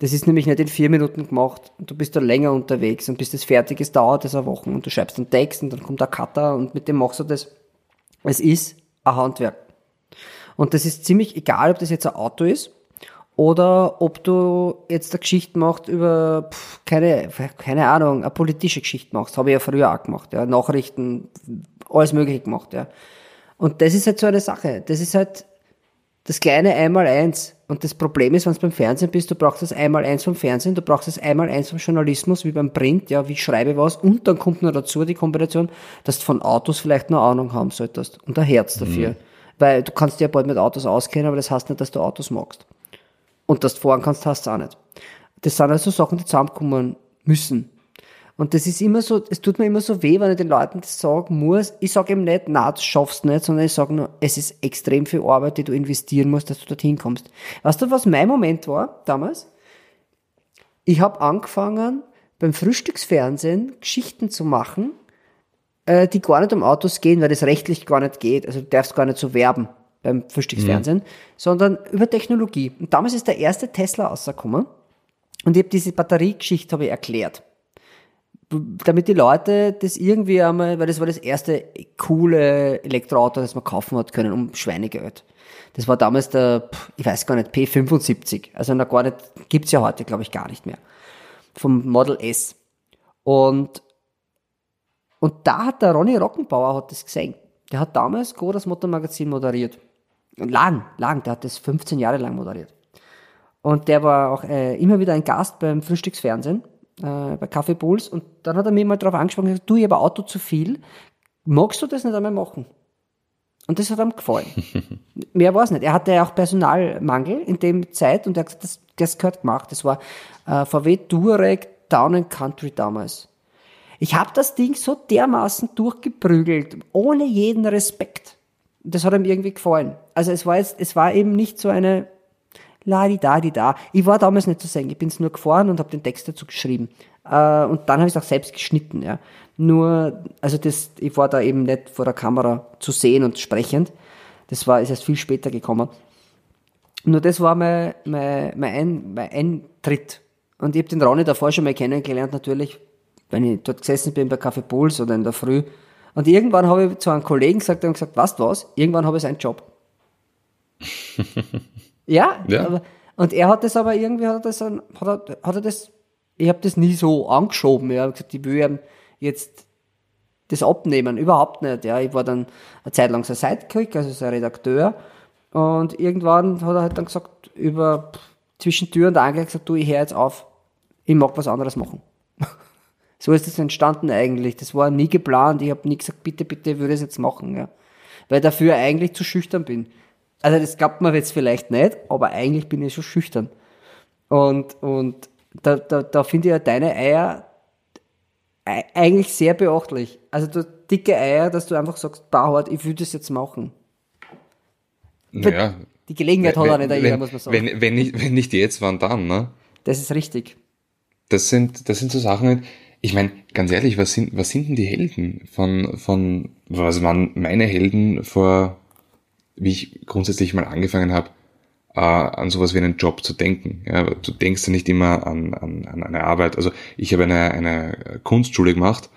Das ist nämlich nicht in vier Minuten gemacht du bist da länger unterwegs und bis das fertig ist, dauert es eine Woche und du schreibst einen Text und dann kommt der Cutter und mit dem machst du das. Es ist ein Handwerk. Und das ist ziemlich egal, ob das jetzt ein Auto ist oder ob du jetzt eine Geschichte machst über, pff, keine, keine Ahnung, eine politische Geschichte machst. Habe ich ja früher auch gemacht, ja. Nachrichten, alles mögliche gemacht, ja. Und das ist halt so eine Sache. Das ist halt das kleine Einmal-Eins. Und das Problem ist, wenn du beim Fernsehen bist, du brauchst das Einmal-Eins vom Fernsehen, du brauchst das Einmal-Eins vom Journalismus, wie beim Print, ja, wie ich schreibe was. Und dann kommt noch dazu die Kombination, dass du von Autos vielleicht noch Ahnung haben solltest. Und ein Herz dafür. Mhm. Weil du kannst dir ja bald mit Autos auskennen, aber das heißt nicht, dass du Autos magst. Und dass du fahren kannst, hast du auch nicht. Das sind also Sachen, die zusammenkommen müssen. Und das ist immer so, es tut mir immer so weh, wenn ich den Leuten das sagen muss. Ich sage eben nicht, na, du schaffst nicht, sondern ich sage nur, es ist extrem viel Arbeit, die du investieren musst, dass du dorthin kommst. Weißt du, was mein Moment war damals? Ich habe angefangen, beim Frühstücksfernsehen Geschichten zu machen, äh, die gar nicht um Autos gehen, weil das rechtlich gar nicht geht. Also du darfst gar nicht so werben beim Frühstücksfernsehen, mhm. sondern über Technologie. Und damals ist der erste Tesla rausgekommen und ich habe diese Batteriegeschichte habe ich erklärt damit die Leute das irgendwie einmal, weil das war das erste coole Elektroauto, das man kaufen hat können, um Schweinegeld. Das war damals der, ich weiß gar nicht, P75. Also noch gar nicht, gibt's ja heute, glaube ich, gar nicht mehr. Vom Model S. Und, und da hat der Ronny Rockenbauer hat das gesehen. Der hat damals Go das Motormagazin moderiert. Lang, lang, der hat das 15 Jahre lang moderiert. Und der war auch äh, immer wieder ein Gast beim Frühstücksfernsehen äh, bei Kaffee Bulls und dann hat er mir mal darauf angesprochen, gesagt, du, ich habe Auto zu viel, magst du das nicht einmal machen? Und das hat ihm gefallen. Mehr war es nicht. Er hatte ja auch Personalmangel in dem Zeit und er hat gesagt, das, das gehört gemacht. Das war äh, VW Touareg and Country damals. Ich habe das Ding so dermaßen durchgeprügelt, ohne jeden Respekt. Das hat ihm irgendwie gefallen. Also es war jetzt, es war eben nicht so eine la di da di da. Ich war damals nicht zu sehen. Ich bin es nur gefahren und habe den Text dazu geschrieben. Äh, und dann habe ich es auch selbst geschnitten. Ja. Nur, also das, ich war da eben nicht vor der Kamera zu sehen und sprechend. Das war, ist erst viel später gekommen. Nur das war mein, mein, mein, Ein, mein Eintritt. Und ich habe den Ronny davor schon mal kennengelernt, natürlich, wenn ich dort gesessen bin bei Café Puls oder in der Früh. Und irgendwann habe ich zu einem Kollegen gesagt, und gesagt, du was, irgendwann habe ich seinen Job. ja, Ja. Aber, und er hat das aber irgendwie, hat er das, hat er, hat er das, ich habe das nie so angeschoben. Ja. Ich habe gesagt, ich will ihm jetzt das abnehmen, überhaupt nicht. Ja. Ich war dann eine Zeit lang sein Sidekick, also sein Redakteur. Und irgendwann hat er halt dann gesagt, über zwischen Tür und Angel gesagt, du, ich höre jetzt auf. Ich mag was anderes machen. so ist das entstanden eigentlich. Das war nie geplant. Ich habe nie gesagt, bitte, bitte, ich würde es jetzt machen. Ja. Weil dafür eigentlich zu schüchtern bin. Also das glaubt man jetzt vielleicht nicht, aber eigentlich bin ich schon schüchtern. Und, und da, da, da finde ich ja deine Eier ei- eigentlich sehr beachtlich. Also du dicke Eier, dass du einfach sagst, Bauhart, ich will das jetzt machen. Naja, Die Gelegenheit hat auch nicht wenn, jeder, wenn, muss man sagen. wenn, wenn, nicht, wenn nicht jetzt, wann dann, ne? Das ist richtig. Das sind, das sind so Sachen, ich meine, ganz ehrlich, was sind, was sind denn die Helden von, von, was waren meine Helden vor, wie ich grundsätzlich mal angefangen habe, äh, an sowas wie einen Job zu denken. Ja, du denkst ja nicht immer an, an, an eine Arbeit. Also ich habe eine, eine Kunstschule gemacht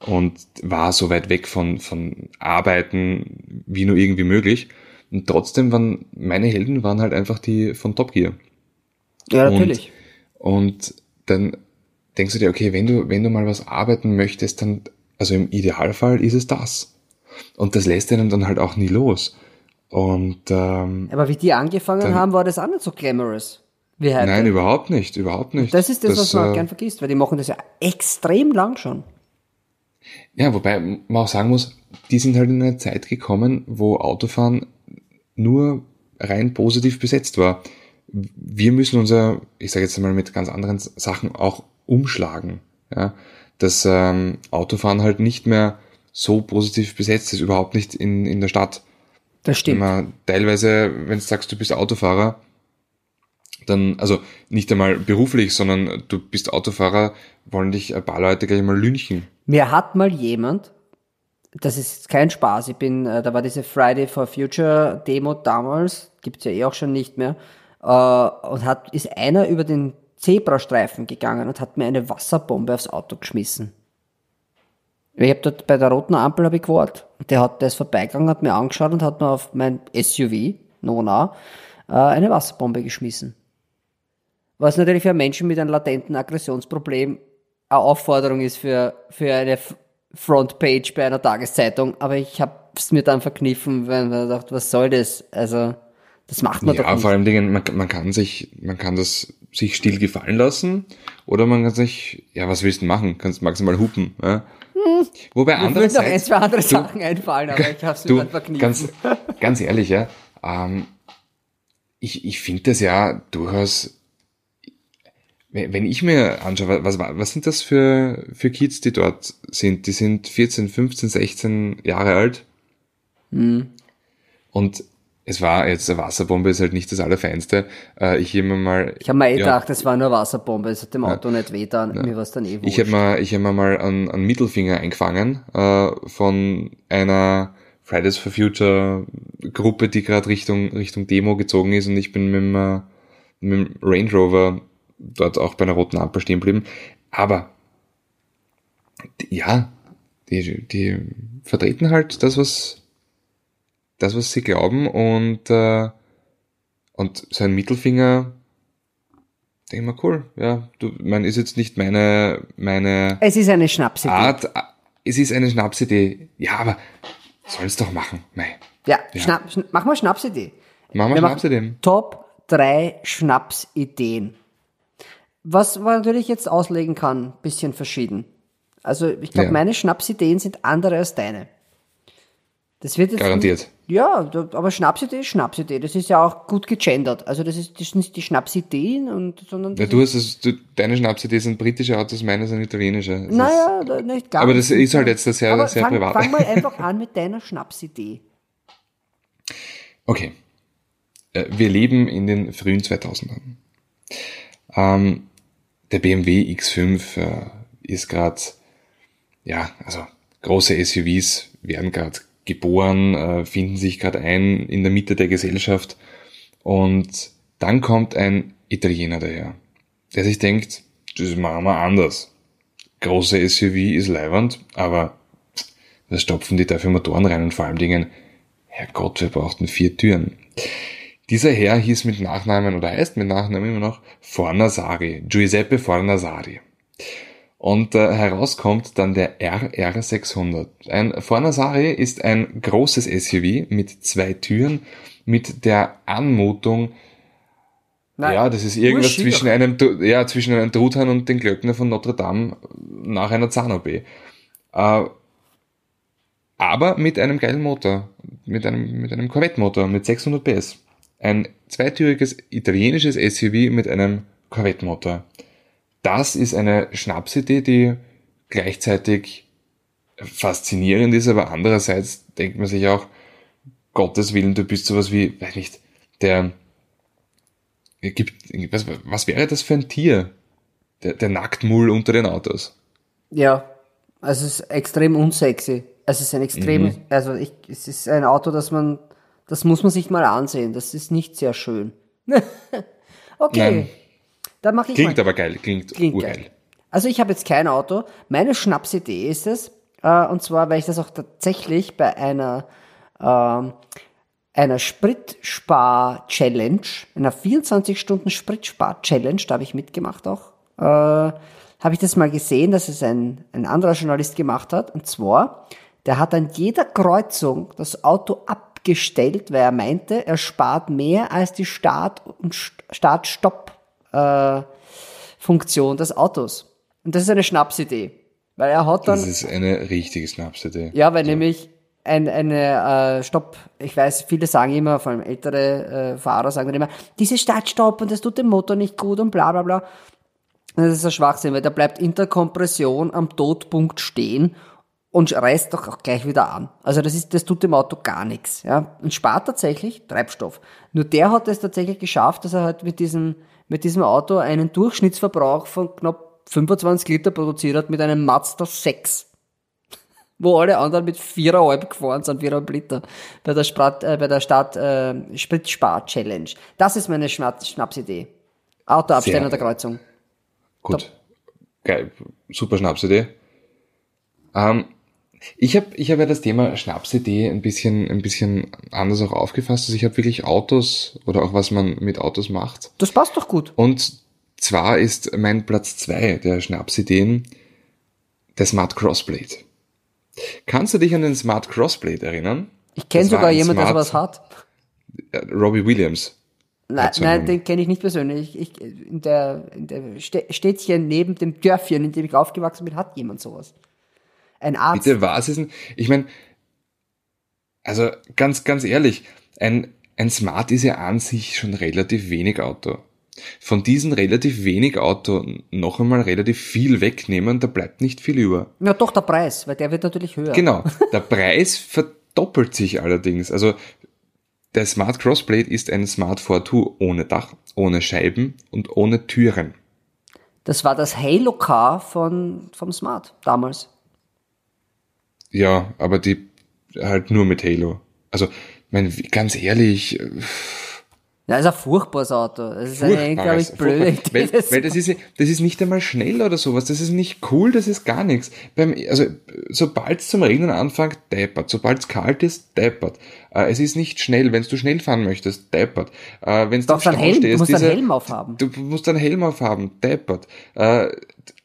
und war so weit weg von, von Arbeiten wie nur irgendwie möglich. Und trotzdem waren meine Helden waren halt einfach die von Top Gear. Ja, Und- natürlich. Und dann denkst du dir, okay, wenn du, wenn du mal was arbeiten möchtest, dann, also im Idealfall ist es das. Und das lässt einen dann halt auch nie los. Und ähm, Aber wie die angefangen Dann- haben, war das auch nicht so glamorous. Wie heute. nein, überhaupt nicht, überhaupt nicht. das ist das, was man äh, gern vergisst, weil die machen das ja extrem lang schon. Ja, wobei man auch sagen muss, die sind halt in eine Zeit gekommen, wo Autofahren nur rein positiv besetzt war. Wir müssen unser, ich sage jetzt mal mit ganz anderen Sachen auch umschlagen. Ja? Dass ähm, Autofahren halt nicht mehr so positiv besetzt ist, überhaupt nicht in, in der Stadt. Das stimmt. man teilweise, wenn du sagst, du bist Autofahrer, dann, also nicht einmal beruflich, sondern du bist Autofahrer, wollen dich ein paar Leute gleich mal lynchen. Mir hat mal jemand, das ist jetzt kein Spaß, ich bin, äh, da war diese Friday for Future Demo damals, gibt's ja eh auch schon nicht mehr, äh, und hat, ist einer über den Zebrastreifen gegangen und hat mir eine Wasserbombe aufs Auto geschmissen. Ich habe dort bei der roten Ampel hab ich gewartet. Der hat, ist vorbeigegangen, hat mir angeschaut und hat mir auf mein SUV, Nona, äh, eine Wasserbombe geschmissen. Was natürlich für Menschen mit einem latenten Aggressionsproblem eine Aufforderung ist für, für eine Frontpage bei einer Tageszeitung. Aber ich habe es mir dann verkniffen, weil man dachte, was soll das? Also, das macht man doch Ja, nicht. vor allem Dingen, man, man kann sich, man kann das sich still gefallen lassen oder man kann sich, ja, was willst du machen? Kannst maximal hupen. Ja? Wobei Mir würden noch ein, zwei andere Sachen einfallen, aber ich habe es mir du, dann verkniffen. ganz, ganz ehrlich, ja, ähm, ich, ich finde das ja durchaus, wenn wenn ich mir anschaue, was, was sind das für, für Kids, die dort sind? Die sind 14, 15, 16 Jahre alt. Hm. Und es war jetzt, eine Wasserbombe ist halt nicht das Allerfeinste. Äh, ich habe mir mal, ich habe mir eh ja, gedacht, das war nur Wasserbombe, es hat dem Auto nicht wehtan, mir war es dann eh wurscht. Ich habe mir, ich hab mir mal einen, einen Mittelfinger eingefangen äh, von einer Fridays for Future Gruppe, die gerade Richtung, Richtung Demo gezogen ist und ich bin mit dem, äh, mit dem Range Rover dort auch bei einer roten Ampel stehen geblieben. Aber die- ja, die, die vertreten halt das, was das, was sie glauben und, äh, und sein Mittelfinger denke ich mal, cool, ja, du, man ist jetzt nicht meine, meine es ist eine Schnapsidee. Art, es ist eine Schnapsidee, ja, aber soll's doch machen, mei. Ja, Schnapp, schn mach mal Schnapsidee. Machen wir Wir machen Schnapsideen. Top 3 Schnapsideen. Was man natürlich jetzt auslegen kann, bisschen verschieden. Also ich glaube, Ja. meine Schnapsideen sind andere als deine. Das wird jetzt Garantiert. Ja, aber Schnapsidee ist Schnapsidee. Das ist ja auch gut gegendert. Also das ist, das ist nicht die Schnapsideen, und, sondern Ja, das du hast es, du, deine Schnapsidee sind britische Autos, meine sind italienische. Das Naja, da- nicht ganz. Aber das ist halt jetzt eine sehr- Aber sehr fang, privat. Fang mal einfach an mit deiner Schnapsidee. Okay. Äh, Wir leben in den frühen 2000ern. Ähm, der BMW X5 äh, ist gerade, ja, also große SUVs werden gerade geboren, äh, finden sich gerade ein in der Mitte der Gesellschaft und dann kommt ein Italiener daher, der sich denkt, das machen wir anders. Große SUV ist leiwand, aber da stopfen die dafür Motoren rein und vor allen Dingen, Herrgott, wir brauchten vier Türen. Dieser Herr hieß mit Nachnamen oder heißt mit Nachnamen immer noch Fornasari, Giuseppe Fornasari. Und äh, herauskommt dann der RR600. Ein Fornasari ist ein großes SUV mit zwei Türen, mit der Anmutung, Nein, ja, das ist irgendwas zwischen einem, ja, zwischen einem Truthahn und den Glöckner von Notre Dame nach einer Zahn-OP. Äh, aber mit einem geilen Motor, mit einem, mit einem Corvette-Motor, mit 600 PS. Ein zweitüriges italienisches SUV mit einem Corvette-Motor. Das ist eine Schnapsidee, die gleichzeitig faszinierend ist, aber andererseits denkt man sich auch, Gottes Willen, du bist sowas wie, weiß nicht, der, gibt, was, was wäre das für ein Tier? Der, der Nacktmull unter den Autos. Ja, also es ist extrem unsexy. Es ist ein extrem, Mhm. also ich, es ist ein Auto, das man, das muss man sich mal ansehen. Das ist nicht sehr schön. okay, Nein. Dann mache ich Klingt mal. aber geil, klingt, Klingt urgeil. geil. Also ich habe jetzt kein Auto. Meine Schnapsidee ist es, äh, und zwar, weil ich das auch tatsächlich bei einer ähm, einer Spritspar-Challenge, einer 24-Stunden-Spritspar-Challenge, da habe ich mitgemacht auch, äh, habe ich das mal gesehen, dass es ein, ein anderer Journalist gemacht hat. Und zwar, der hat an jeder Kreuzung das Auto abgestellt, weil er meinte, er spart mehr als die Start- und Start-Stopp-Funktion des Autos. Und das ist eine Schnapsidee. Weil er hat dann Das ist eine richtige Schnapsidee. ja, weil nämlich ein, eine äh, Stopp, ich weiß, viele sagen immer, vor allem ältere äh, Fahrer sagen dann immer, diese Start-Stopp und das tut dem Motor nicht gut und bla bla bla. Das ist ein Schwachsinn, weil da bleibt Interkompression am Todpunkt stehen und reißt doch auch gleich wieder an. Also das ist, das tut dem Auto gar nichts, ja. Und spart tatsächlich Treibstoff. Nur der hat es tatsächlich geschafft, dass er halt mit diesem, mit diesem Auto einen Durchschnittsverbrauch von knapp 25 Liter produziert hat mit einem Mazda 6 wo alle anderen mit viereinhalb gefahren sind, viereinhalb Liter bei der, Sprat, äh, bei der Stadt äh, Spritspar-Challenge. Das ist meine Schnapp Schnapsidee. Auto abstellen an der Kreuzung. Gut. Geil. Super Schnapsidee. Ähm, ich habe ich hab ja das Thema Schnapsidee ein bisschen, ein bisschen anders auch aufgefasst. Also ich habe wirklich Autos oder auch was man mit Autos macht. Das passt doch gut. Und zwar ist mein Platz zwei der Schnapsideen der Smart Crossblade. Kannst du dich an den Smart Crossblade erinnern? Ich kenne sogar jemanden, der sowas hat. Äh, Robbie Williams. Nein, nein den kenne ich nicht persönlich. Ich, in der, in der Stä- Städtchen neben dem Dörfchen, in dem ich aufgewachsen bin, hat jemand sowas. Ein Arzt. Bitte, was ist denn? Ich meine, also ganz, ganz ehrlich, ein, ein Smart ist ja an sich schon relativ wenig Auto. Von diesen relativ wenig Auto noch einmal relativ viel wegnehmen, da bleibt nicht viel über. Ja, doch der Preis, weil der wird natürlich höher. Genau. Der Preis verdoppelt sich allerdings. Also der Smart Crossblade ist ein Smart 4.2 ohne Dach, ohne Scheiben und ohne Türen. Das war das Halo Car von, vom Smart damals. Ja, aber die halt nur mit Halo. Also, ich mein, ganz ehrlich, Ja, ist ein furchtbares Auto. Das ist eine unglaublich blöde furchtbar. Idee. Weil, weil das ist, das ist nicht einmal schnell oder sowas. Das ist nicht cool, das ist gar nichts. Beim, also, sobald es zum Regnen anfängt, deppert. Sobald es kalt ist, deppert. Äh, es ist nicht schnell. Wenn du schnell fahren möchtest, deppert. Äh, wenn Du darfst einen Helm, du musst einen Helm aufhaben. Du musst einen Helm aufhaben, deppert. Äh,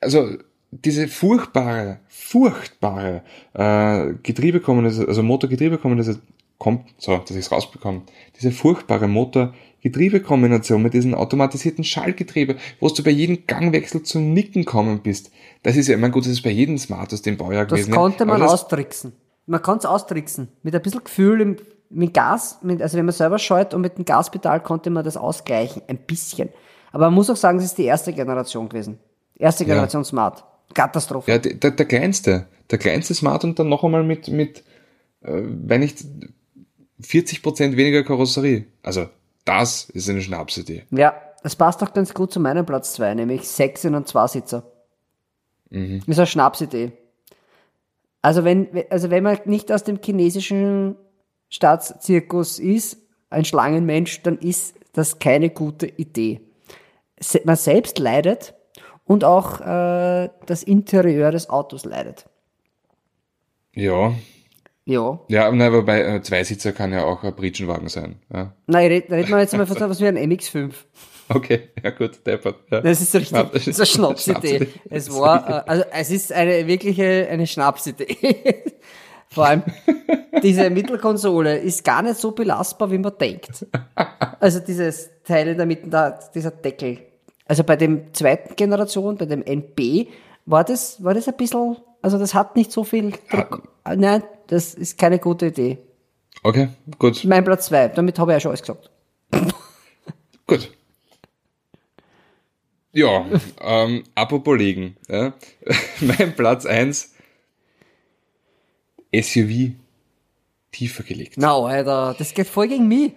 also, diese furchtbare, furchtbare äh, Getriebekombination, also Motor-Getriebekombination, kommt, so, dass ich es rausbekomme, diese furchtbare Motor-Getriebekombination mit diesem automatisierten Schallgetriebe, wo du bei jedem Gangwechsel zum Nicken kommen bist. Das ist ja immer gut, das ist bei jedem Smart aus dem Baujahr Das gewesen. konnte man das, austricksen. man kann es austricksen. Mit ein bisschen Gefühl im, mit Gas, mit, also wenn man selber scheut und mit dem Gaspedal konnte man das ausgleichen. Ein bisschen. Aber man muss auch sagen, es ist die erste Generation gewesen. Erste Generation Smart. Katastrophe. Ja, der, der kleinste. Der kleinste Smart und dann noch einmal mit, mit äh, wenn nicht 40% weniger Karosserie. Also, das ist eine Schnapsidee. Ja, das passt auch ganz gut zu meinem Platz 2, nämlich sechs in und zwei Sitzer. Mhm. Ist eine Schnapsidee. Also wenn, also wenn man nicht aus dem chinesischen Staatszirkus ist, ein Schlangenmensch, dann ist das keine gute Idee. Man selbst leidet und auch äh, das Interieur des Autos leidet. Ja. Ja. Ja, na, wobei, äh, Zweisitzer kann ja auch ein Britschenwagen sein. Ja. Nein, red, reden wir jetzt mal von so was wie ein MX5. Okay, ja gut, deppert. Ja. Das ist richtig, das ist eine Schnapsidee. Schnapsidee. Es war, äh, also es ist eine wirkliche, eine Schnapsidee. Vor allem, diese Mittelkonsole ist gar nicht so belastbar, wie man denkt. Also dieses Teil in der Mitte, da, dieser Deckel. Also bei dem zweiten Generation, bei dem NB, war das, war das ein bisschen, also das hat nicht so viel Druck. Äh, Nein, das ist keine gute Idee. Okay, gut, Mein Platz zwei, damit habe ich ja schon alles gesagt. gut. Ja, ähm, apropos liegen. Ja. mein Platz eins SUV tiefer gelegt. Na, Alter, das geht voll gegen mich.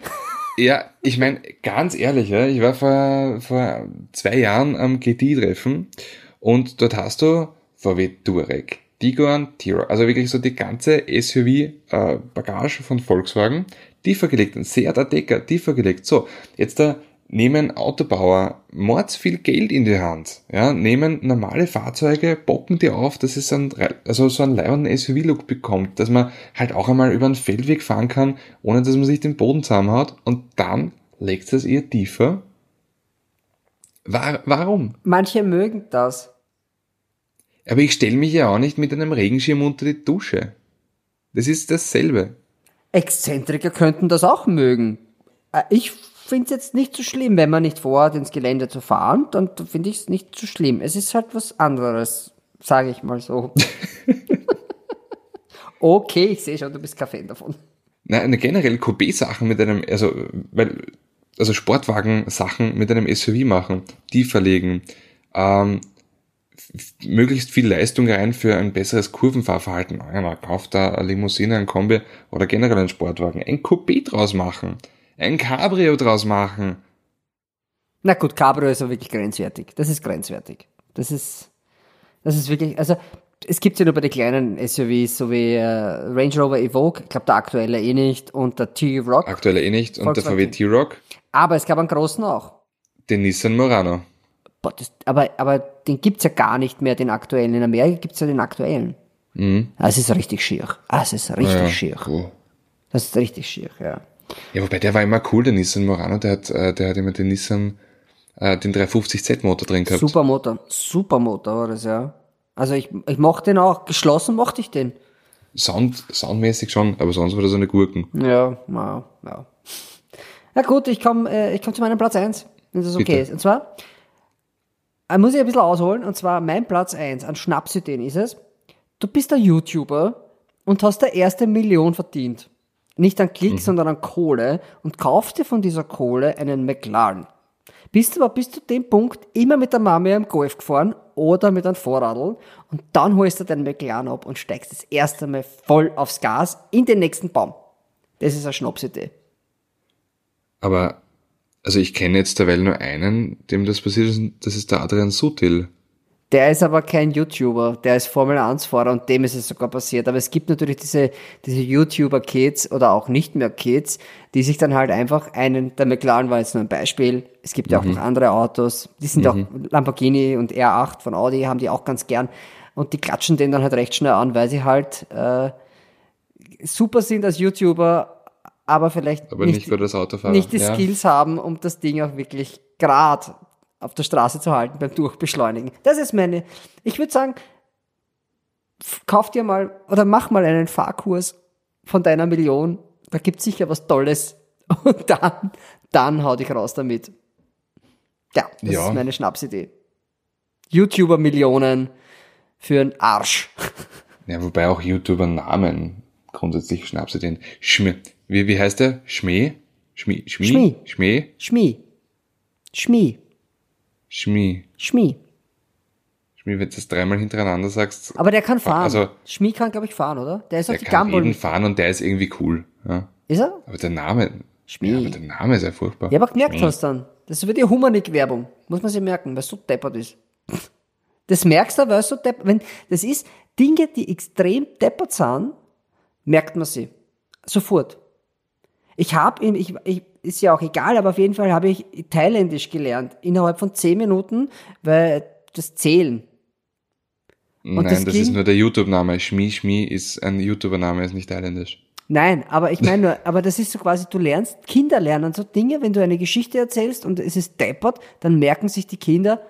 Ja, ich meine, ganz ehrlich, ja, ich war vor, vor zwei Jahren am GT-Treffen und dort hast du VW Touareg, Tiguan, T-Roc, also wirklich so die ganze SUV-Bagage von Volkswagen tiefer gelegt, ein Seat Ateca tiefer gelegt. So, jetzt da nehmen Autobauer mords viel Geld in die Hand, ja, nehmen normale Fahrzeuge, bocken die auf, dass es ein, also so einen leibenden SUV-Look bekommt, dass man halt auch einmal über einen Feldweg fahren kann, ohne dass man sich den Boden zusammenhaut und dann legt es eher tiefer. War, warum? Manche mögen das. Aber ich stelle mich ja auch nicht mit einem Regenschirm unter die Dusche. Das ist dasselbe. Exzentriker könnten das auch mögen. Äh, Ich finde es jetzt nicht so schlimm, wenn man nicht vorhat, ins Gelände zu fahren, dann finde ich es nicht so schlimm. Es ist halt was anderes, sage ich mal so. okay, ich sehe schon, du bist kein Fan davon. Nein, generell Coupé-Sachen mit einem, also, weil, also Sportwagen-Sachen mit einem SUV machen, die verlegen, ähm, möglichst viel Leistung rein für ein besseres Kurvenfahrverhalten. Ja, man kauft da eine Limousine, ein Kombi oder generell einen Sportwagen. Ein Coupé draus machen. Ein Cabrio draus machen. Na gut, Cabrio ist aber wirklich grenzwertig. Das ist grenzwertig. Das ist, das ist wirklich, also es gibt ja nur bei den kleinen SUVs, so wie äh, Range Rover Evoque, ich glaube der aktuelle eh nicht, und der T-Rock. Aktuell eh nicht. Und der VW. T-Rock, Aber es gab einen großen auch. den Nissan Murano. Boah, das, aber, aber den gibt's ja gar nicht mehr, den aktuellen. In Amerika gibt's ja den aktuellen. Mhm. Das ist richtig schier. Ah, Es ist richtig Ja, schier. puh. Das ist richtig schier, ja. Ja, wobei der war immer cool, der Nissan Murano, der hat, äh, der hat immer den Nissan, äh, den 350Z Motor drin gehabt. Super Motor. Super Motor war das, ja. Also ich, ich mochte den auch. Geschlossen mochte ich den. Sound, soundmäßig schon, aber sonst war das eine Gurken. Ja, ja, ja. Na gut, ich komme äh, ich komm zu meinem Platz eins, wenn das okay Bitte. ist. Und zwar, äh, muss ich ein bisschen ausholen, und zwar mein Platz eins an Schnapsideen ist es, du bist ein YouTuber und hast der erste Million verdient. Nicht an Klick, sondern an Kohle und kaufst dir von dieser Kohle einen McLaren. Bist aber bis zu dem Punkt immer mit der Mama im Golf gefahren oder mit einem Vorradl und dann holst du deinen McLaren ab und steigst das erste Mal voll aufs Gas in den nächsten Baum. Das ist eine Schnapsidee. Aber, also ich kenne jetzt derweil nur einen, dem das passiert ist, das ist der Adrian Sutil. Der ist aber kein YouTuber, der ist Formel 1 Fahrer und dem ist es sogar passiert. Aber es gibt natürlich diese, diese YouTuber-Kids oder auch nicht mehr Kids, die sich dann halt einfach einen, der McLaren war jetzt nur ein Beispiel. Es gibt ja auch noch andere Autos, die sind auch Lamborghini und R8 von Audi haben die auch ganz gern und die klatschen den dann halt recht schnell an, weil sie halt äh, super sind als YouTuber, aber vielleicht Aber nicht, für das Autofahren. nicht die ja. Skills haben, um das Ding auch wirklich gerade auf der Straße zu halten beim Durchbeschleunigen. Das ist meine, ich würde sagen, kauf dir mal oder mach mal einen Fahrkurs von deiner Million. Da gibt's sicher was Tolles. Und dann, dann hau dich raus damit. Ja, das Ja. ist meine Schnapsidee. YouTuber-Millionen für einen Arsch. Ja, wobei auch YouTuber-Namen grundsätzlich Schnapsideen. Schmi, wie, wie heißt der? Schmäh? Schmi, Schmi? Schmi. Schmäh? Schmi. Schmi. Schmi. Schmi. Schmi, wenn du das dreimal hintereinander sagst, Aber der kann fahren. Also- Schmi kann, glaube ich, fahren, oder? Der ist auf der die kann Gumball. jeden fahren und der ist irgendwie cool. Ja. Ist er? Aber der Name, Schmi. ja, aber der Name ist ja furchtbar. Ja, aber gemerkt Schmi. hast dann. Das ist wie die Humanik-Werbung. Muss man sich merken, weil es so deppert ist. Das merkst du, weil es so deppert, wenn, das ist Dinge, die extrem deppert sind, merkt man sie. Sofort. Ich habe, ich, ich, ist ja auch egal, aber auf jeden Fall habe ich Thailändisch gelernt. Innerhalb von zehn Minuten, weil das Zählen. Nein, das das, ist nur der YouTube-Name. Schmi Schmi ist ein YouTuber-Name, ist nicht thailändisch. Nein, aber ich meine nur, aber das ist so quasi, du lernst, Kinder lernen so Dinge, wenn du eine Geschichte erzählst und es ist deppert, dann merken sich die Kinder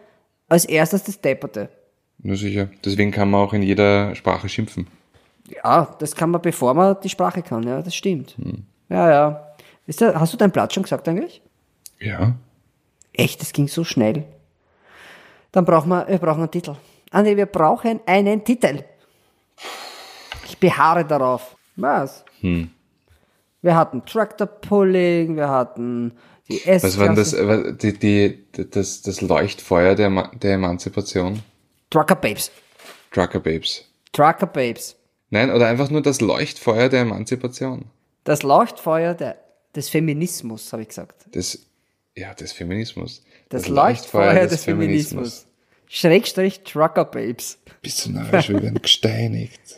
als erstes das Depperte. Nur sicher. Deswegen kann man auch in jeder Sprache schimpfen. Ja, das kann man, bevor man die Sprache kann, ja, das stimmt. Ja, ja. Da, hast du deinen Platz schon gesagt eigentlich? Ja. Echt, das ging so schnell. Dann brauchen wir, wir brauchen einen Titel. Andi, wir brauchen einen Titel. Ich beharre darauf. Was? Wir hatten Tractor Pulling, wir hatten die S. Was war denn das, äh, die, die, das, das Leuchtfeuer der, der Emanzipation? Trucker Babes. Trucker Babes. Trucker Babes. Nein, oder einfach nur das Leuchtfeuer der Emanzipation. Das Leuchtfeuer der, des Feminismus, habe ich gesagt. Das, ja, des Feminismus. Das, Leuchtfeuer, des, Feminismus. Schrägstrich Trucker Babes. Bist du narrisch, wir werden gesteinigt.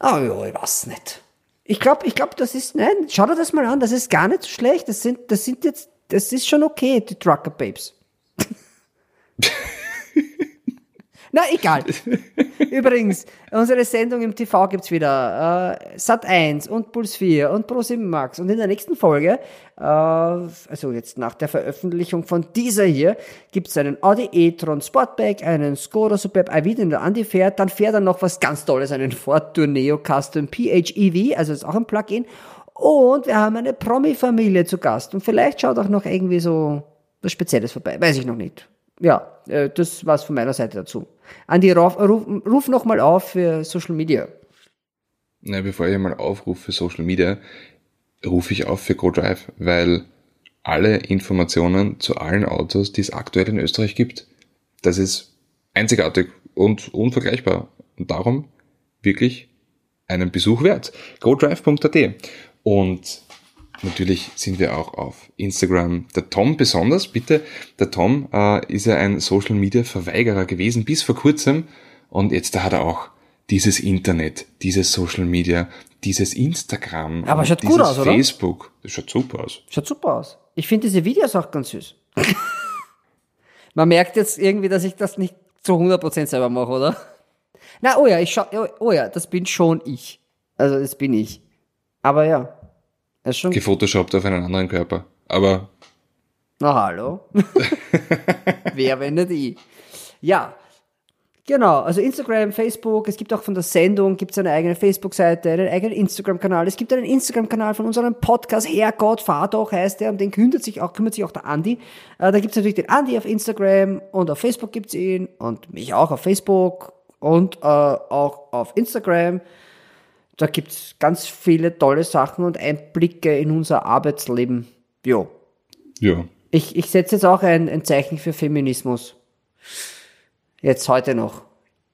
Ah ja, ich weiß nicht. Ich glaube, ich glaube, das ist, nein, schau dir das mal an, das ist gar nicht so schlecht. Das sind, das sind jetzt, das ist schon okay, die Trucker Babes. Na, egal. Übrigens, unsere Sendung im TV gibt's wieder. Äh, Sat 1 und Puls 4 und Pro7 Max. Und in der nächsten Folge, äh, also jetzt nach der Veröffentlichung von dieser hier, gibt's einen Audi e-tron Sportback, einen Skoda Superb iV, den der Andi fährt. Dann fährt er noch was ganz Tolles, einen Ford Tourneo Custom PHEV, also ist auch ein Plug-in. Und wir haben eine Promi-Familie zu Gast. Und vielleicht schaut auch noch irgendwie so was Spezielles vorbei. Weiß ich noch nicht. Ja, äh, das war's von meiner Seite dazu. Andi, ruf, ruf, ruf noch mal auf für Social Media. Na, bevor ich mal aufrufe für Social Media, rufe ich auf für GoDrive, weil alle Informationen zu allen Autos, die es aktuell in Österreich gibt, das ist einzigartig und unvergleichbar. Und darum wirklich einen Besuch wert. GoDrive.at. Und natürlich sind wir auch auf Instagram. Der Tom besonders, bitte. Der Tom äh, ist ja ein Social Media Verweigerer gewesen bis vor kurzem. Und jetzt hat er auch dieses Internet, dieses Social Media, dieses Instagram, Aber schaut gut dieses aus, oder? Facebook. Das schaut super aus. Schaut super aus. Ich finde diese Videos auch ganz süß. Man merkt jetzt irgendwie, dass ich das nicht zu 100% selber mache, oder? Na, oh ja, ich schau, oh, oh ja, das bin schon ich. Also, das bin ich. Aber ja, ist schon, Gefotoshoppt auf einen anderen Körper. Aber na hallo. Wer, wenn nicht ich? Ja, genau, also Instagram, Facebook, es gibt auch von der Sendung, gibt es eine eigene Facebook-Seite, einen eigenen Instagram-Kanal, es gibt einen Instagram-Kanal von unserem Podcast, Herrgott, fahr doch, heißt der, um den kümmert sich auch, kümmert sich auch der Andi. Äh, da gibt es natürlich den Andi auf Instagram und auf Facebook gibt's ihn und mich auch auf Facebook und äh, auch auf Instagram. Da gibt's ganz viele tolle Sachen und Einblicke in unser Arbeitsleben. Jo. ja, Ich, ich setze jetzt auch ein, ein Zeichen für Feminismus. Jetzt heute noch.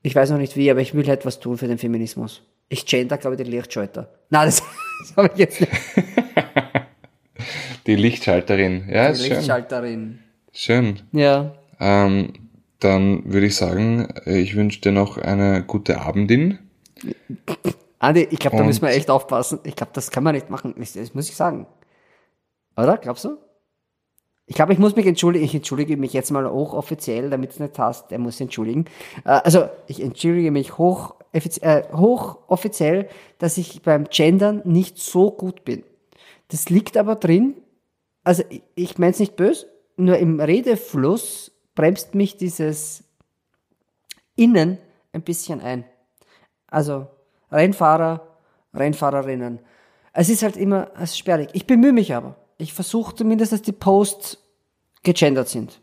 Ich weiß noch nicht wie, aber ich will etwas tun für den Feminismus. Ich gender, glaube ich, den Lichtschalter. Nein, das, das habe ich jetzt nicht. die Lichtschalterin. Ja, ist schön. Lichtschalterin. Schön. Ja. Ähm, dann würde ich sagen, ich wünsche dir noch eine gute Abendin. Andi, ich glaube, da müssen wir echt aufpassen. Ich glaube, das kann man nicht machen. Das, muss ich sagen. Oder? Glaubst du? Ich glaube, ich muss mich entschuldigen. Ich entschuldige mich jetzt mal hochoffiziell, damit es nicht hast. Er muss sich entschuldigen. Äh, also, ich entschuldige mich hoch, äh, hochoffiziell, dass ich beim Gendern nicht so gut bin. Das liegt aber drin, also ich, ich meine es nicht böse, nur im Redefluss bremst mich dieses Innen ein bisschen ein. Also Rennfahrer, Rennfahrerinnen. Es ist halt immer ist sperrig. Ich bemühe mich aber. Ich versuche zumindest, dass die Posts gegendert sind.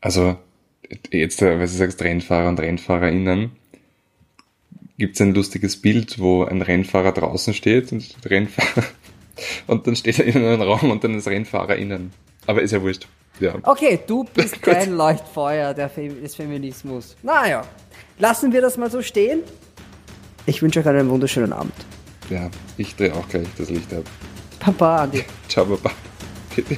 Also, jetzt, äh, weil du sagst Rennfahrer und RennfahrerInnen, gibt es ein lustiges Bild, wo ein Rennfahrer draußen steht und Rennfahrer und dann steht er in einem Raum und dann ist RennfahrerInnen. Aber ist ja wurscht. Ja. Okay, du bist kein Leuchtfeuer des Feminismus. Naja, lassen wir das mal so stehen. Ich wünsche euch einen wunderschönen Abend. Ja, ich drehe auch gleich das Licht ab. Papa, Andi. Ciao, Papa. Bitte.